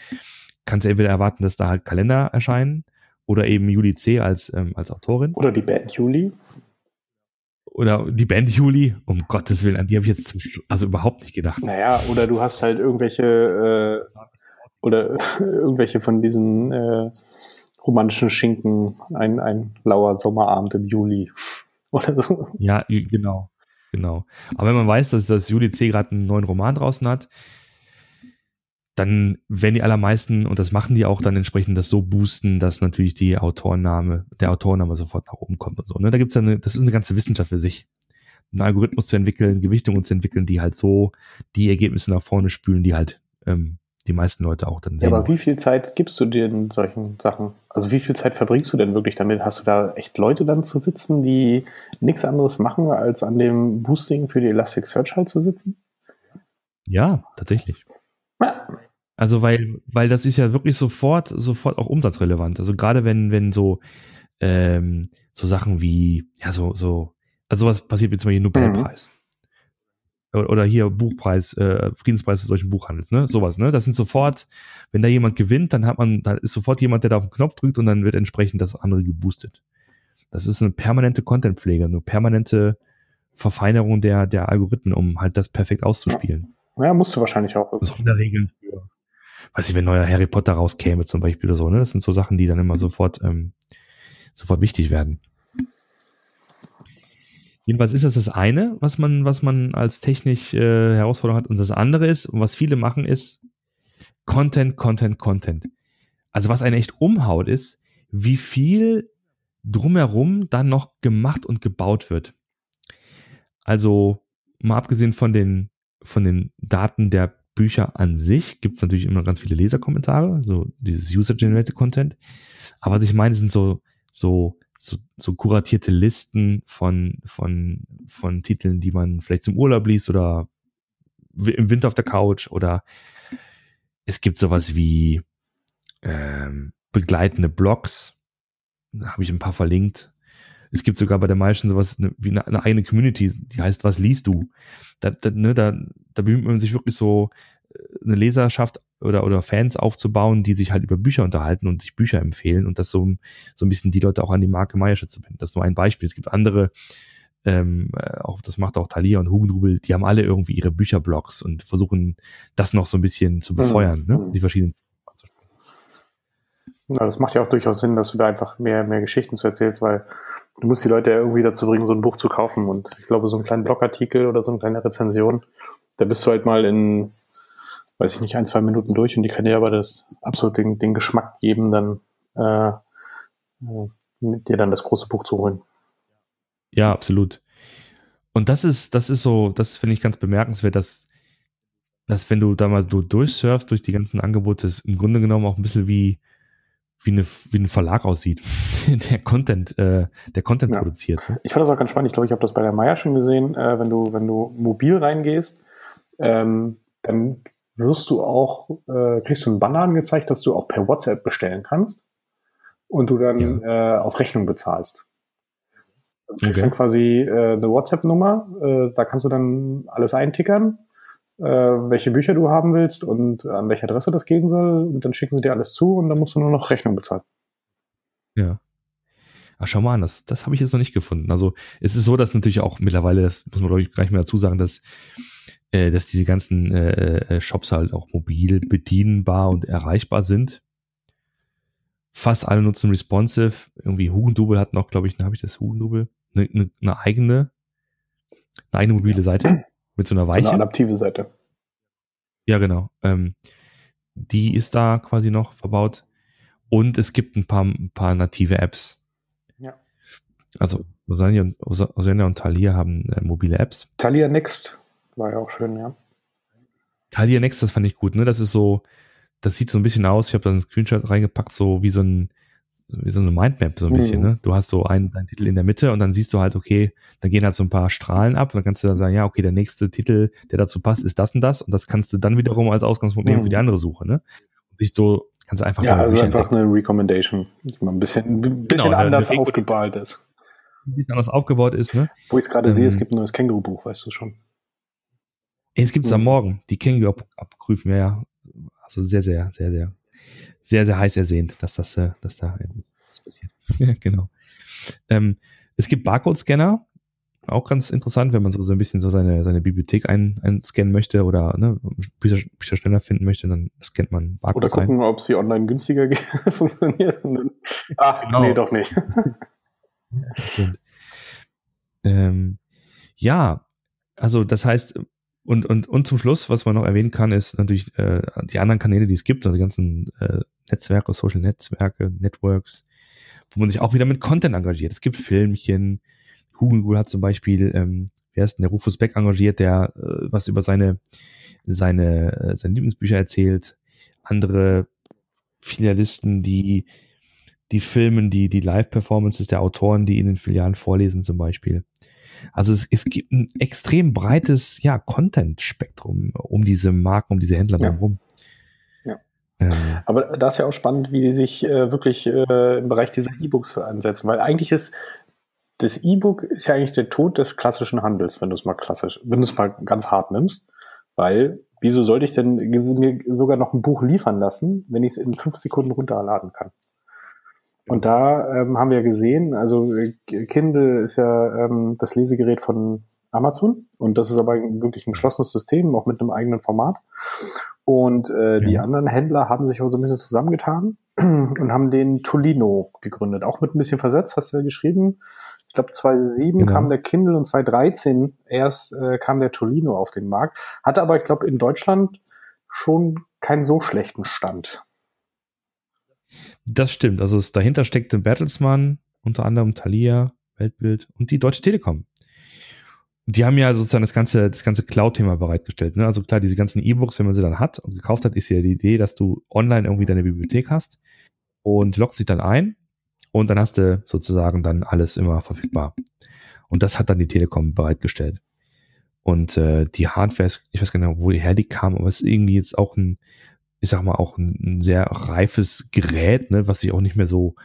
Kannst du entweder erwarten, dass da halt Kalender erscheinen oder eben Juli C als, ähm, als Autorin. Oder die Band Juli. Oder die Band Juli, um Gottes Willen, an die habe ich jetzt zum, also überhaupt nicht gedacht. Naja, oder du hast halt irgendwelche äh, oder [laughs] irgendwelche von diesen äh, romantischen Schinken, ein, ein lauer Sommerabend im Juli [laughs] oder so. Ja, genau, genau. Aber wenn man weiß, dass das Juli C gerade einen neuen Roman draußen hat, dann werden die allermeisten, und das machen die auch dann entsprechend, das so boosten, dass natürlich die Autorname, der Autorname sofort nach oben kommt und so. Ne? Da gibt's ja eine, das ist eine ganze Wissenschaft für sich. Einen Algorithmus zu entwickeln, Gewichtungen zu entwickeln, die halt so die Ergebnisse nach vorne spülen, die halt ähm, die meisten Leute auch dann sehen. Ja, aber wie viel Zeit gibst du dir in solchen Sachen? Also wie viel Zeit verbringst du denn wirklich damit? Hast du da echt Leute dann zu sitzen, die nichts anderes machen, als an dem Boosting für die Elasticsearch halt zu sitzen? Ja, tatsächlich. Also weil, weil das ist ja wirklich sofort, sofort auch umsatzrelevant. Also gerade wenn, wenn so, ähm, so Sachen wie, ja, so, so, also was passiert wie zum Beispiel Nobelpreis. Mhm oder hier Buchpreis, äh, Friedenspreis des deutschen Buchhandels, ne? Sowas, ne? Das sind sofort, wenn da jemand gewinnt, dann hat man, da ist sofort jemand, der da auf den Knopf drückt und dann wird entsprechend das andere geboostet. Das ist eine permanente Contentpflege, eine permanente Verfeinerung der, der Algorithmen, um halt das perfekt auszuspielen. Ja, musst du wahrscheinlich auch. Das ist in der Regel für, weiß ich, wenn neuer Harry Potter rauskäme zum Beispiel oder so, ne? Das sind so Sachen, die dann immer sofort, ähm, sofort wichtig werden. Jedenfalls ist das das eine, was man, was man als technisch äh, Herausforderung hat. Und das andere ist, und was viele machen, ist Content, Content, Content. Also was einen echt umhaut, ist, wie viel drumherum dann noch gemacht und gebaut wird. Also mal abgesehen von den, von den Daten der Bücher an sich, gibt es natürlich immer ganz viele Leserkommentare, so dieses User-Generated Content. Aber was ich meine, sind so, so so, so kuratierte Listen von, von, von Titeln, die man vielleicht zum Urlaub liest oder im Winter auf der Couch oder es gibt sowas wie ähm, begleitende Blogs. Da habe ich ein paar verlinkt. Es gibt sogar bei der meisten sowas ne, wie eine, eine, eigene Community, die heißt, was liest du? Da, da, ne, da, da bemüht man sich wirklich so eine Leserschaft oder, oder Fans aufzubauen, die sich halt über Bücher unterhalten und sich Bücher empfehlen und das so, so ein bisschen die Leute auch an die Marke Meiersche zu binden. Das ist nur ein Beispiel. Es gibt andere, ähm, äh, auch das macht auch Thalia und Hugendrubel, die haben alle irgendwie ihre Bücherblogs und versuchen das noch so ein bisschen zu befeuern, mhm. ne? die verschiedenen. Ja, das macht ja auch durchaus Sinn, dass du da einfach mehr, mehr Geschichten zu erzählst, weil du musst die Leute ja irgendwie dazu bringen, so ein Buch zu kaufen. Und ich glaube, so einen kleinen Blogartikel oder so eine kleine Rezension, da bist du halt mal in weiß ich nicht, ein, zwei Minuten durch und die kann dir aber das absolut den, den Geschmack geben, dann äh, äh, mit dir dann das große Buch zu holen. Ja, absolut. Und das ist, das ist so, das finde ich ganz bemerkenswert, dass, dass wenn du da mal so durchsurfst durch die ganzen Angebote, es im Grunde genommen auch ein bisschen wie, wie, eine, wie ein Verlag aussieht, [laughs] der Content, äh, der Content ja. produziert. Ne? Ich fand das auch ganz spannend. Ich glaube, ich habe das bei der Meier schon gesehen, äh, wenn du, wenn du mobil reingehst, ähm, dann wirst du auch, äh, kriegst du einen Banner angezeigt, dass du auch per WhatsApp bestellen kannst und du dann ja. äh, auf Rechnung bezahlst. Du kriegst okay. dann quasi äh, eine WhatsApp-Nummer, äh, da kannst du dann alles eintickern, äh, welche Bücher du haben willst und an welche Adresse das gehen soll und dann schicken sie dir alles zu und dann musst du nur noch Rechnung bezahlen. Ja. Ach, schau mal an, das, das habe ich jetzt noch nicht gefunden. Also es ist so, dass natürlich auch mittlerweile, das muss man glaube ich gleich mal dazu sagen, dass äh, dass diese ganzen äh, äh, Shops halt auch mobil bedienbar und erreichbar sind. Fast alle nutzen responsive. Irgendwie Hugendubel hat noch, glaube ich, habe ich das Hugendubel, eine, eine, eine eigene, eine eigene mobile Seite mit so einer Weiche. So eine adaptive Seite. Ja, genau. Ähm, die ist da quasi noch verbaut. Und es gibt ein paar, ein paar native Apps. Ja. Also Osania und, Osania und Thalia haben äh, mobile Apps. Thalia Next war ja auch schön, ja. Talia Next, das fand ich gut, ne? Das ist so, das sieht so ein bisschen aus, ich habe da einen Screenshot reingepackt, so wie so ein, wie so eine Mindmap, so ein mhm. bisschen, ne? Du hast so einen, einen Titel in der Mitte und dann siehst du halt, okay, da gehen halt so ein paar Strahlen ab und dann kannst du dann sagen, ja, okay, der nächste Titel, der dazu passt, ist das und das und das kannst du dann wiederum als Ausgangspunkt nehmen mhm. für die andere Suche, ne? Und sich so, kannst du einfach Ja, also einfach entdecken. eine Recommendation, die mal ein bisschen, ein genau, bisschen genau, anders aufgebaut ist. Ein bisschen anders aufgebaut ist, ne? Wo ich es gerade ähm, sehe, es gibt ein neues Känguru-Buch, weißt du schon. Es gibt es am mhm. Morgen, die Känguru abprüfen, ja, ja. Also sehr, sehr, sehr, sehr, sehr, sehr heiß ersehnt, dass das, äh, dass da was passiert. [laughs] genau. Ähm, es gibt Barcode-Scanner, auch ganz interessant, wenn man so, so ein bisschen so seine, seine Bibliothek ein, einscannen möchte oder ne, Bücher, Bücher schneller finden möchte, dann scannt man Barcodes Oder gucken, ein. ob sie online günstiger [laughs] funktioniert. Ach, genau. nee, doch nicht. [laughs] ähm, ja, also das heißt, und, und, und zum Schluss, was man noch erwähnen kann, ist natürlich äh, die anderen Kanäle, die es gibt, also die ganzen äh, Netzwerke, Social Netzwerke, Networks, wo man sich auch wieder mit Content engagiert. Es gibt Filmchen. Google hat zum Beispiel, ähm, wer ist denn der Rufus Beck engagiert, der äh, was über seine, seine, äh, seine Lieblingsbücher erzählt. Andere Filialisten, die die filmen die, die Live-Performances der Autoren, die in den Filialen vorlesen zum Beispiel. Also es, es gibt ein extrem breites ja, Content-Spektrum um diese Marken, um diese Händler ja. herum. Ja. Ähm. Aber da ist ja auch spannend, wie die sich äh, wirklich äh, im Bereich dieser E-Books einsetzen, weil eigentlich ist das E-Book ist ja eigentlich der Tod des klassischen Handels, wenn du es mal klassisch, wenn du es mal ganz hart nimmst. Weil, wieso sollte ich denn mir sogar noch ein Buch liefern lassen, wenn ich es in fünf Sekunden runterladen kann? Und da ähm, haben wir gesehen, also Kindle ist ja ähm, das Lesegerät von Amazon und das ist aber wirklich ein geschlossenes System, auch mit einem eigenen Format. Und äh, ja. die anderen Händler haben sich auch so ein bisschen zusammengetan [clears throat] und haben den Tolino gegründet, auch mit ein bisschen versetzt, hast du ja geschrieben. Ich glaube 2007 genau. kam der Kindle und 2013 erst äh, kam der Tolino auf den Markt, hatte aber ich glaube in Deutschland schon keinen so schlechten Stand. Das stimmt. Also es, dahinter steckte Bertelsmann, unter anderem Thalia, Weltbild und die Deutsche Telekom. Die haben ja sozusagen das ganze, das ganze Cloud-Thema bereitgestellt. Ne? Also klar, diese ganzen E-Books, wenn man sie dann hat und gekauft hat, ist ja die Idee, dass du online irgendwie deine Bibliothek hast und loggst dich dann ein und dann hast du sozusagen dann alles immer verfügbar. Und das hat dann die Telekom bereitgestellt. Und äh, die Hardware, ich weiß gar nicht, woher die kam, aber es ist irgendwie jetzt auch ein, ich sag mal, auch ein, ein sehr reifes Gerät, ne, was sich auch nicht mehr so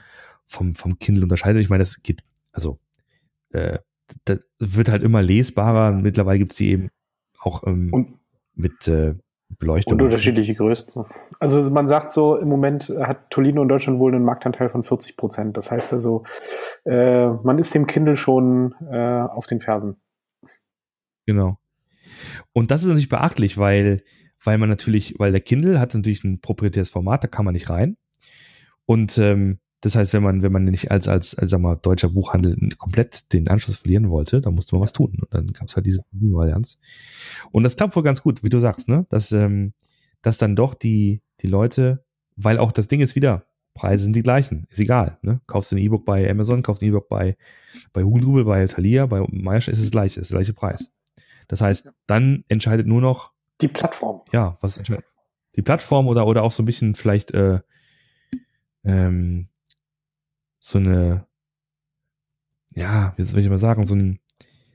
vom, vom Kindle unterscheidet. Ich meine, das geht, also äh, das wird halt immer lesbarer. Mittlerweile gibt's die eben auch ähm, mit äh, Beleuchtung. Und unterschiedliche Größen. Also man sagt so, im Moment hat Tolino in Deutschland wohl einen Marktanteil von 40 Prozent. Das heißt also, äh, man ist dem Kindle schon äh, auf den Fersen. Genau. Und das ist natürlich beachtlich, weil weil man natürlich, weil der Kindle hat natürlich ein proprietäres Format, da kann man nicht rein. Und ähm, das heißt, wenn man, wenn man nicht als, als, als sag mal, deutscher Buchhandel komplett den Anschluss verlieren wollte, dann musste man was tun. Und dann gab es halt diese Varianz. Und das klappt wohl ganz gut, wie du sagst, ne? Dass, ähm, dass dann doch die, die Leute, weil auch das Ding ist wieder, Preise sind die gleichen, ist egal. Ne? Kaufst du ein E-Book bei Amazon, kaufst du ein E-Book bei, bei Hugendubel, bei Thalia, bei Meiersch, ist es gleich, ist der gleiche Preis. Das heißt, dann entscheidet nur noch die Plattform. Ja, was die Plattform oder, oder auch so ein bisschen vielleicht äh, ähm, so eine, ja, wie soll ich mal sagen, so ein,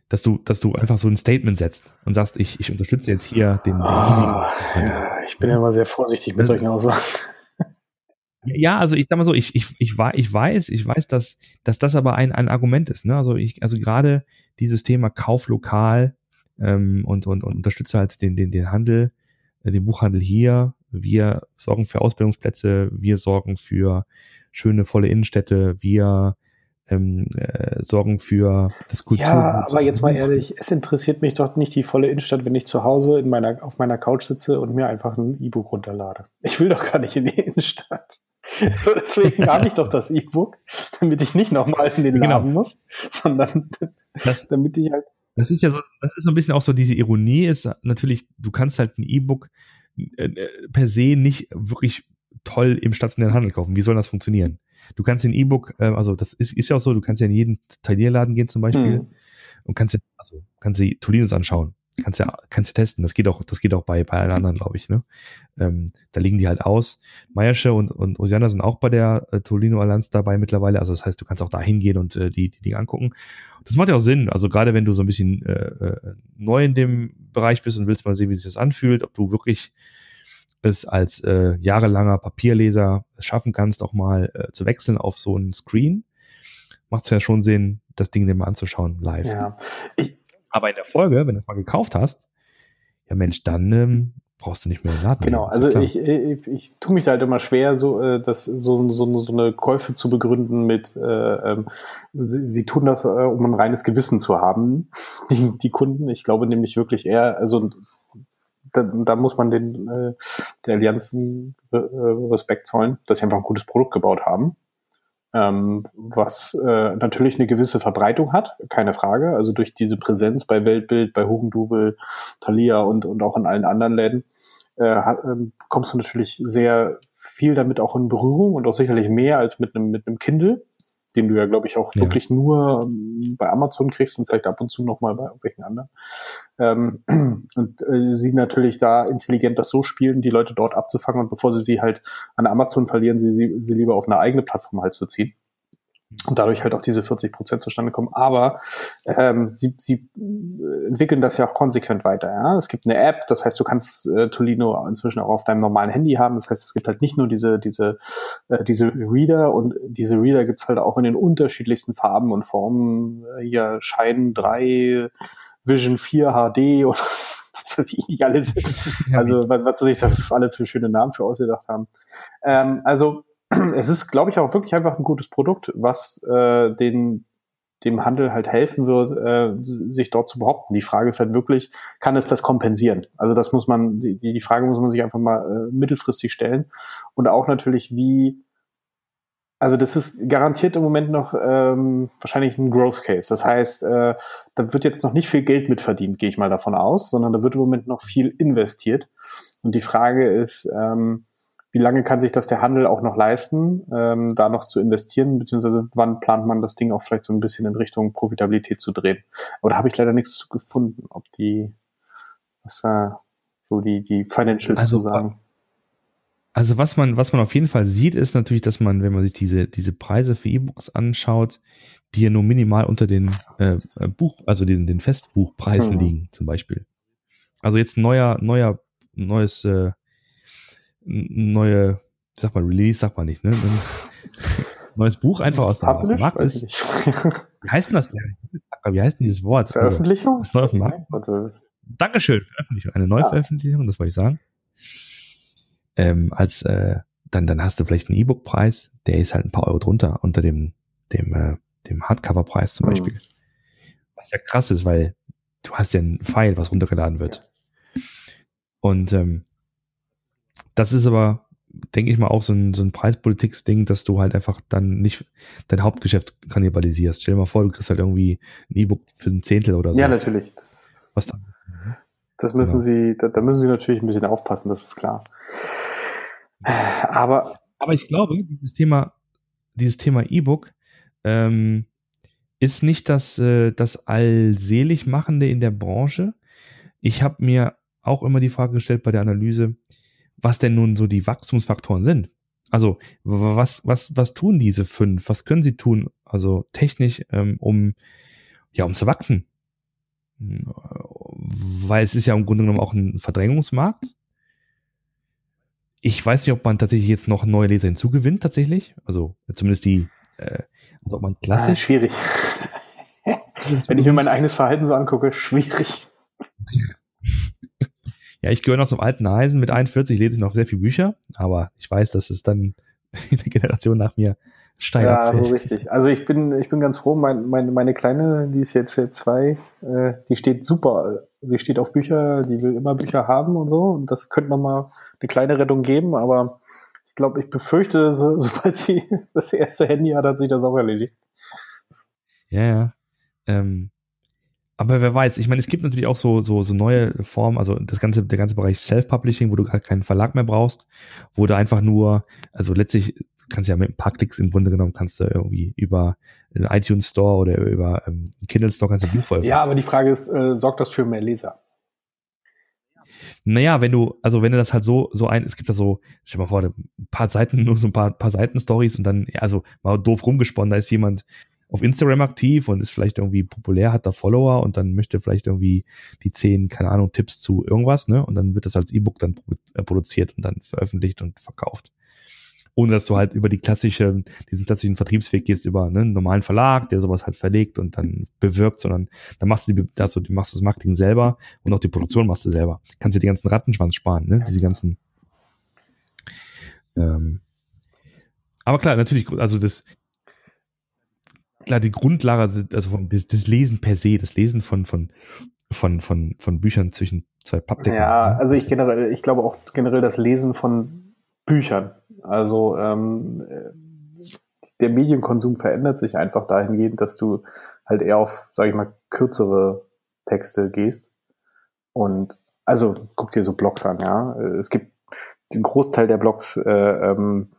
dass du, dass du einfach so ein Statement setzt und sagst, ich, ich unterstütze jetzt hier den, den oh, ja, Ich bin ja immer sehr vorsichtig mit solchen Aussagen. Ja, also ich sag mal so, ich, ich, ich, ich weiß, ich weiß, dass, dass das aber ein, ein Argument ist. Ne? Also ich, also gerade dieses Thema Kauf lokal, ähm, und, und, und unterstütze halt den, den, den Handel, äh, den Buchhandel hier. Wir sorgen für Ausbildungsplätze, wir sorgen für schöne, volle Innenstädte, wir ähm, äh, sorgen für das Kultur. Ja, aber jetzt mal ehrlich, es interessiert mich doch nicht die volle Innenstadt, wenn ich zu Hause in meiner, auf meiner Couch sitze und mir einfach ein E-Book runterlade. Ich will doch gar nicht in die [laughs] Innenstadt. Deswegen [laughs] habe ich doch das E-Book, damit ich nicht nochmal in den genau. Laden genau. muss, sondern das, [laughs] damit ich halt das ist ja so, das ist so ein bisschen auch so diese Ironie ist natürlich, du kannst halt ein E-Book äh, per se nicht wirklich toll im stationären Handel kaufen. Wie soll das funktionieren? Du kannst den E-Book, äh, also das ist, ist ja auch so, du kannst ja in jeden Talierladen gehen zum Beispiel mhm. und kannst ja, also kannst die Tolinos anschauen. Kannst ja, kannst ja testen. Das geht auch, das geht auch bei, bei allen anderen, glaube ich, ne? Ähm, da liegen die halt aus. Meiersche und, und Osiana sind auch bei der äh, Tolino Allianz dabei mittlerweile. Also das heißt, du kannst auch da hingehen und äh, die, die Dinge angucken. Das macht ja auch Sinn. Also gerade wenn du so ein bisschen äh, äh, neu in dem Bereich bist und willst mal sehen, wie sich das anfühlt, ob du wirklich es als äh, jahrelanger Papierleser schaffen kannst, auch mal äh, zu wechseln auf so einen Screen, macht es ja schon Sinn, das Ding dir mal anzuschauen live. Ja. Ich, aber in der Folge, wenn du es mal gekauft hast, ja Mensch, dann ähm, brauchst du nicht mehr Laden. Genau, also ich, ich, ich tue mich da halt immer schwer, so, äh, das, so, so, so eine Käufe zu begründen mit, äh, ähm, sie, sie tun das, äh, um ein reines Gewissen zu haben, [laughs] die, die Kunden. Ich glaube nämlich wirklich eher, also da, da muss man den äh, der Allianzen äh, Respekt zollen, dass sie einfach ein gutes Produkt gebaut haben ähm, was äh, natürlich eine gewisse Verbreitung hat, keine Frage. Also durch diese Präsenz bei Weltbild, bei Hugendubel, Thalia und, und auch in allen anderen Läden äh, hat, äh, kommst du natürlich sehr viel damit auch in Berührung und auch sicherlich mehr als mit einem mit einem Kindle. Den du ja, glaube ich, auch ja. wirklich nur ähm, bei Amazon kriegst und vielleicht ab und zu nochmal bei irgendwelchen anderen. Ähm, [clears throat] und äh, sie natürlich da intelligent das so spielen, die Leute dort abzufangen und bevor sie sie halt an Amazon verlieren, sie, sie, sie lieber auf eine eigene Plattform halt zu ziehen und dadurch halt auch diese 40 Prozent zustande kommen. Aber ähm, sie, sie entwickeln das ja auch konsequent weiter. Ja? Es gibt eine App, das heißt, du kannst äh, Tolino inzwischen auch auf deinem normalen Handy haben. Das heißt, es gibt halt nicht nur diese, diese, äh, diese Reader und diese Reader gibt's halt auch in den unterschiedlichsten Farben und Formen. Hier Scheiden 3, Vision 4 HD [laughs] und was weiß ich nicht alles. Also was, was sich da alle für schöne Namen für ausgedacht haben. Ähm, also es ist, glaube ich, auch wirklich einfach ein gutes Produkt, was äh, den, dem Handel halt helfen wird, äh, sich dort zu behaupten. Die Frage ist halt wirklich, kann es das kompensieren? Also das muss man, die, die Frage muss man sich einfach mal äh, mittelfristig stellen. Und auch natürlich, wie, also das ist garantiert im Moment noch ähm, wahrscheinlich ein Growth Case. Das heißt, äh, da wird jetzt noch nicht viel Geld mitverdient, gehe ich mal davon aus, sondern da wird im Moment noch viel investiert. Und die Frage ist, ähm, wie lange kann sich das der Handel auch noch leisten, ähm, da noch zu investieren, beziehungsweise wann plant man das Ding auch vielleicht so ein bisschen in Richtung Profitabilität zu drehen? Aber da habe ich leider nichts gefunden, ob die, was da so die, die Financials also, zu sagen. Also was man, was man auf jeden Fall sieht, ist natürlich, dass man, wenn man sich diese, diese Preise für E-Books anschaut, die ja nur minimal unter den äh, Buch, also den, den Festbuchpreisen mhm. liegen, zum Beispiel. Also jetzt neuer, neuer, neues äh, neue, sag mal, Release, sag mal nicht, ne? [laughs] neues Buch einfach aus dem Markt ist. Wie heißt denn das? Wie heißt denn dieses Wort? Also, Veröffentlichung? Also, was neu auf dem Markt? Dankeschön, Veröffentlichung. Eine Neuveröffentlichung, ja. das wollte ich sagen. Ähm, als äh, dann, dann hast du vielleicht einen E-Book-Preis, der ist halt ein paar Euro drunter unter dem, dem, äh, dem Hardcover-Preis zum mhm. Beispiel. Was ja krass ist, weil du hast ja ein File, was runtergeladen wird. Und ähm, das ist aber, denke ich mal, auch so ein, so ein Preispolitik-Ding, dass du halt einfach dann nicht dein Hauptgeschäft kannibalisierst. Stell dir mal vor, du kriegst halt irgendwie ein E-Book für ein Zehntel oder so. Ja, natürlich. Das, Was dann? Das müssen genau. sie, da, da, müssen sie natürlich ein bisschen aufpassen, das ist klar. Aber, aber ich glaube, dieses Thema, dieses Thema E-Book ähm, ist nicht das, äh, das allselig machende in der Branche. Ich habe mir auch immer die Frage gestellt bei der Analyse, was denn nun so die Wachstumsfaktoren sind. Also was, was, was tun diese fünf? Was können sie tun? Also technisch, ähm, um ja, um zu wachsen. Weil es ist ja im Grunde genommen auch ein Verdrängungsmarkt. Ich weiß nicht, ob man tatsächlich jetzt noch neue Leser hinzugewinnt, tatsächlich. Also zumindest die, äh, also ob man klassisch. Ah, schwierig. [laughs] Wenn ich mir mein eigenes Verhalten so angucke, schwierig. Ja, ich gehöre noch zum alten Eisen. Mit 41 lese ich noch sehr viele Bücher, aber ich weiß, dass es dann [laughs] in der Generation nach mir steil Ja, abfällt. so richtig. Also ich bin, ich bin ganz froh. Mein, meine, meine Kleine, die ist jetzt zwei, äh, die steht super. Die steht auf Bücher, die will immer Bücher haben und so. Und das könnte noch mal eine kleine Rettung geben, aber ich glaube, ich befürchte, so, [laughs] sobald sie das erste Handy hat, hat sich das auch erledigt. Ja, ja. Ähm, aber wer weiß, ich meine, es gibt natürlich auch so, so, so neue Formen, also das ganze, der ganze Bereich Self-Publishing, wo du gar keinen Verlag mehr brauchst, wo du einfach nur, also letztlich kannst du ja mit ein paar Klicks im Grunde genommen kannst du irgendwie über einen iTunes Store oder über ähm, Kindle Store kannst du ein Buch veröffentlichen. Ja, aber die Frage ist, äh, sorgt das für mehr Leser? Naja, wenn du, also wenn du das halt so, so ein, es gibt da so, stell dir mal vor, ein paar Seiten, [laughs] nur so ein paar, paar Seiten-Stories und dann, also mal doof rumgesponnen, da ist jemand, auf Instagram aktiv und ist vielleicht irgendwie populär, hat da Follower und dann möchte vielleicht irgendwie die zehn, keine Ahnung, Tipps zu irgendwas, ne? Und dann wird das als E-Book dann äh, produziert und dann veröffentlicht und verkauft. Ohne dass du halt über die klassische, diesen klassischen Vertriebsweg gehst, über ne, einen normalen Verlag, der sowas halt verlegt und dann bewirbt, sondern dann machst du, die, also, du machst das Marketing selber und auch die Produktion machst du selber. Kannst dir die ganzen Rattenschwanz sparen, ne? Diese ganzen. Ähm, aber klar, natürlich, also das, klar, die Grundlage, also das, das Lesen per se, das Lesen von, von, von, von, von Büchern zwischen zwei Pappdecken. Ja, ne? also ich generell, ich glaube auch generell das Lesen von Büchern. Also ähm, der Medienkonsum verändert sich einfach dahingehend, dass du halt eher auf, sage ich mal, kürzere Texte gehst. Und also guck dir so Blogs an, ja. Es gibt den Großteil der Blogs äh, ähm,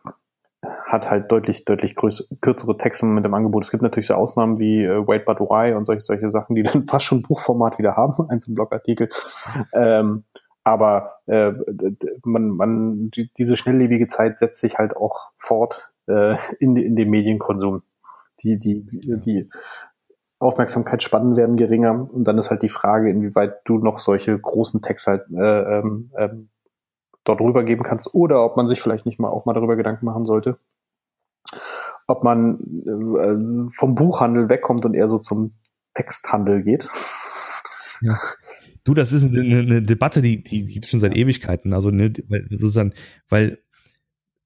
hat halt deutlich, deutlich größ kürzere Texte mit dem Angebot. Es gibt natürlich so Ausnahmen wie äh, Wait But Why und solche, solche Sachen, die [laughs] dann fast schon Buchformat wieder haben, ein [laughs] so Blogartikel. Ähm, aber äh, man, man, die, diese schnelllebige Zeit setzt sich halt auch fort äh, in, in dem Medienkonsum. Die, die, die Aufmerksamkeitsspannen werden geringer und dann ist halt die Frage, inwieweit du noch solche großen Texte halt äh, ähm, ähm, dort rübergeben kannst oder ob man sich vielleicht nicht mal auch mal darüber Gedanken machen sollte, ob man äh, vom Buchhandel wegkommt und eher so zum Texthandel geht. Ja. Du, das ist eine, eine Debatte, die, die gibt schon seit Ewigkeiten. Also ne, weil, sozusagen, weil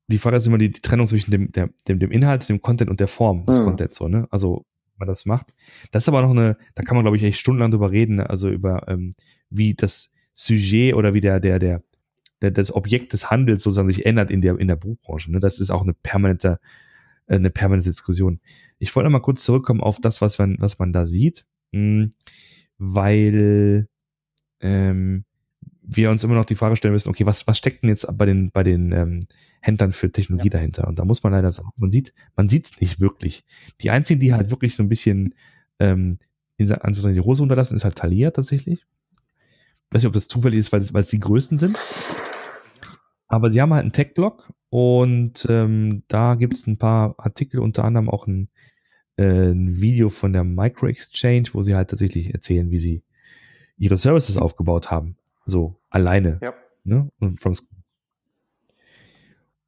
die Frage ist immer die, die Trennung zwischen dem, der, dem, dem Inhalt, dem Content und der Form des mhm. Contents. So, ne? Also man das macht. Das ist aber noch eine, da kann man, glaube ich, echt stundenlang drüber reden, ne? also über ähm, wie das Sujet oder wie der, der, der, der, das Objekt des Handels sozusagen sich ändert in der, in der Buchbranche. Ne? Das ist auch eine permanente, äh, eine permanente Diskussion. Ich wollte mal kurz zurückkommen auf das, was man, was man da sieht, hm, weil ähm, wir uns immer noch die Frage stellen müssen, okay, was, was steckt denn jetzt bei den, bei den ähm, Händlern für Technologie ja. dahinter? Und da muss man leider sagen, man sieht, man sieht es nicht wirklich. Die einzigen, die halt wirklich so ein bisschen ähm, in Anführungszeichen die Hose unterlassen, ist halt Thalia tatsächlich. Ich weiß nicht, ob das zufällig ist, weil es, weil es die größten sind. Aber sie haben halt einen Tech-Blog und ähm, da gibt es ein paar Artikel, unter anderem auch ein, äh, ein Video von der Micro Exchange, wo sie halt tatsächlich erzählen, wie sie ihre Services aufgebaut haben. So alleine. Ja. Ne? Und, from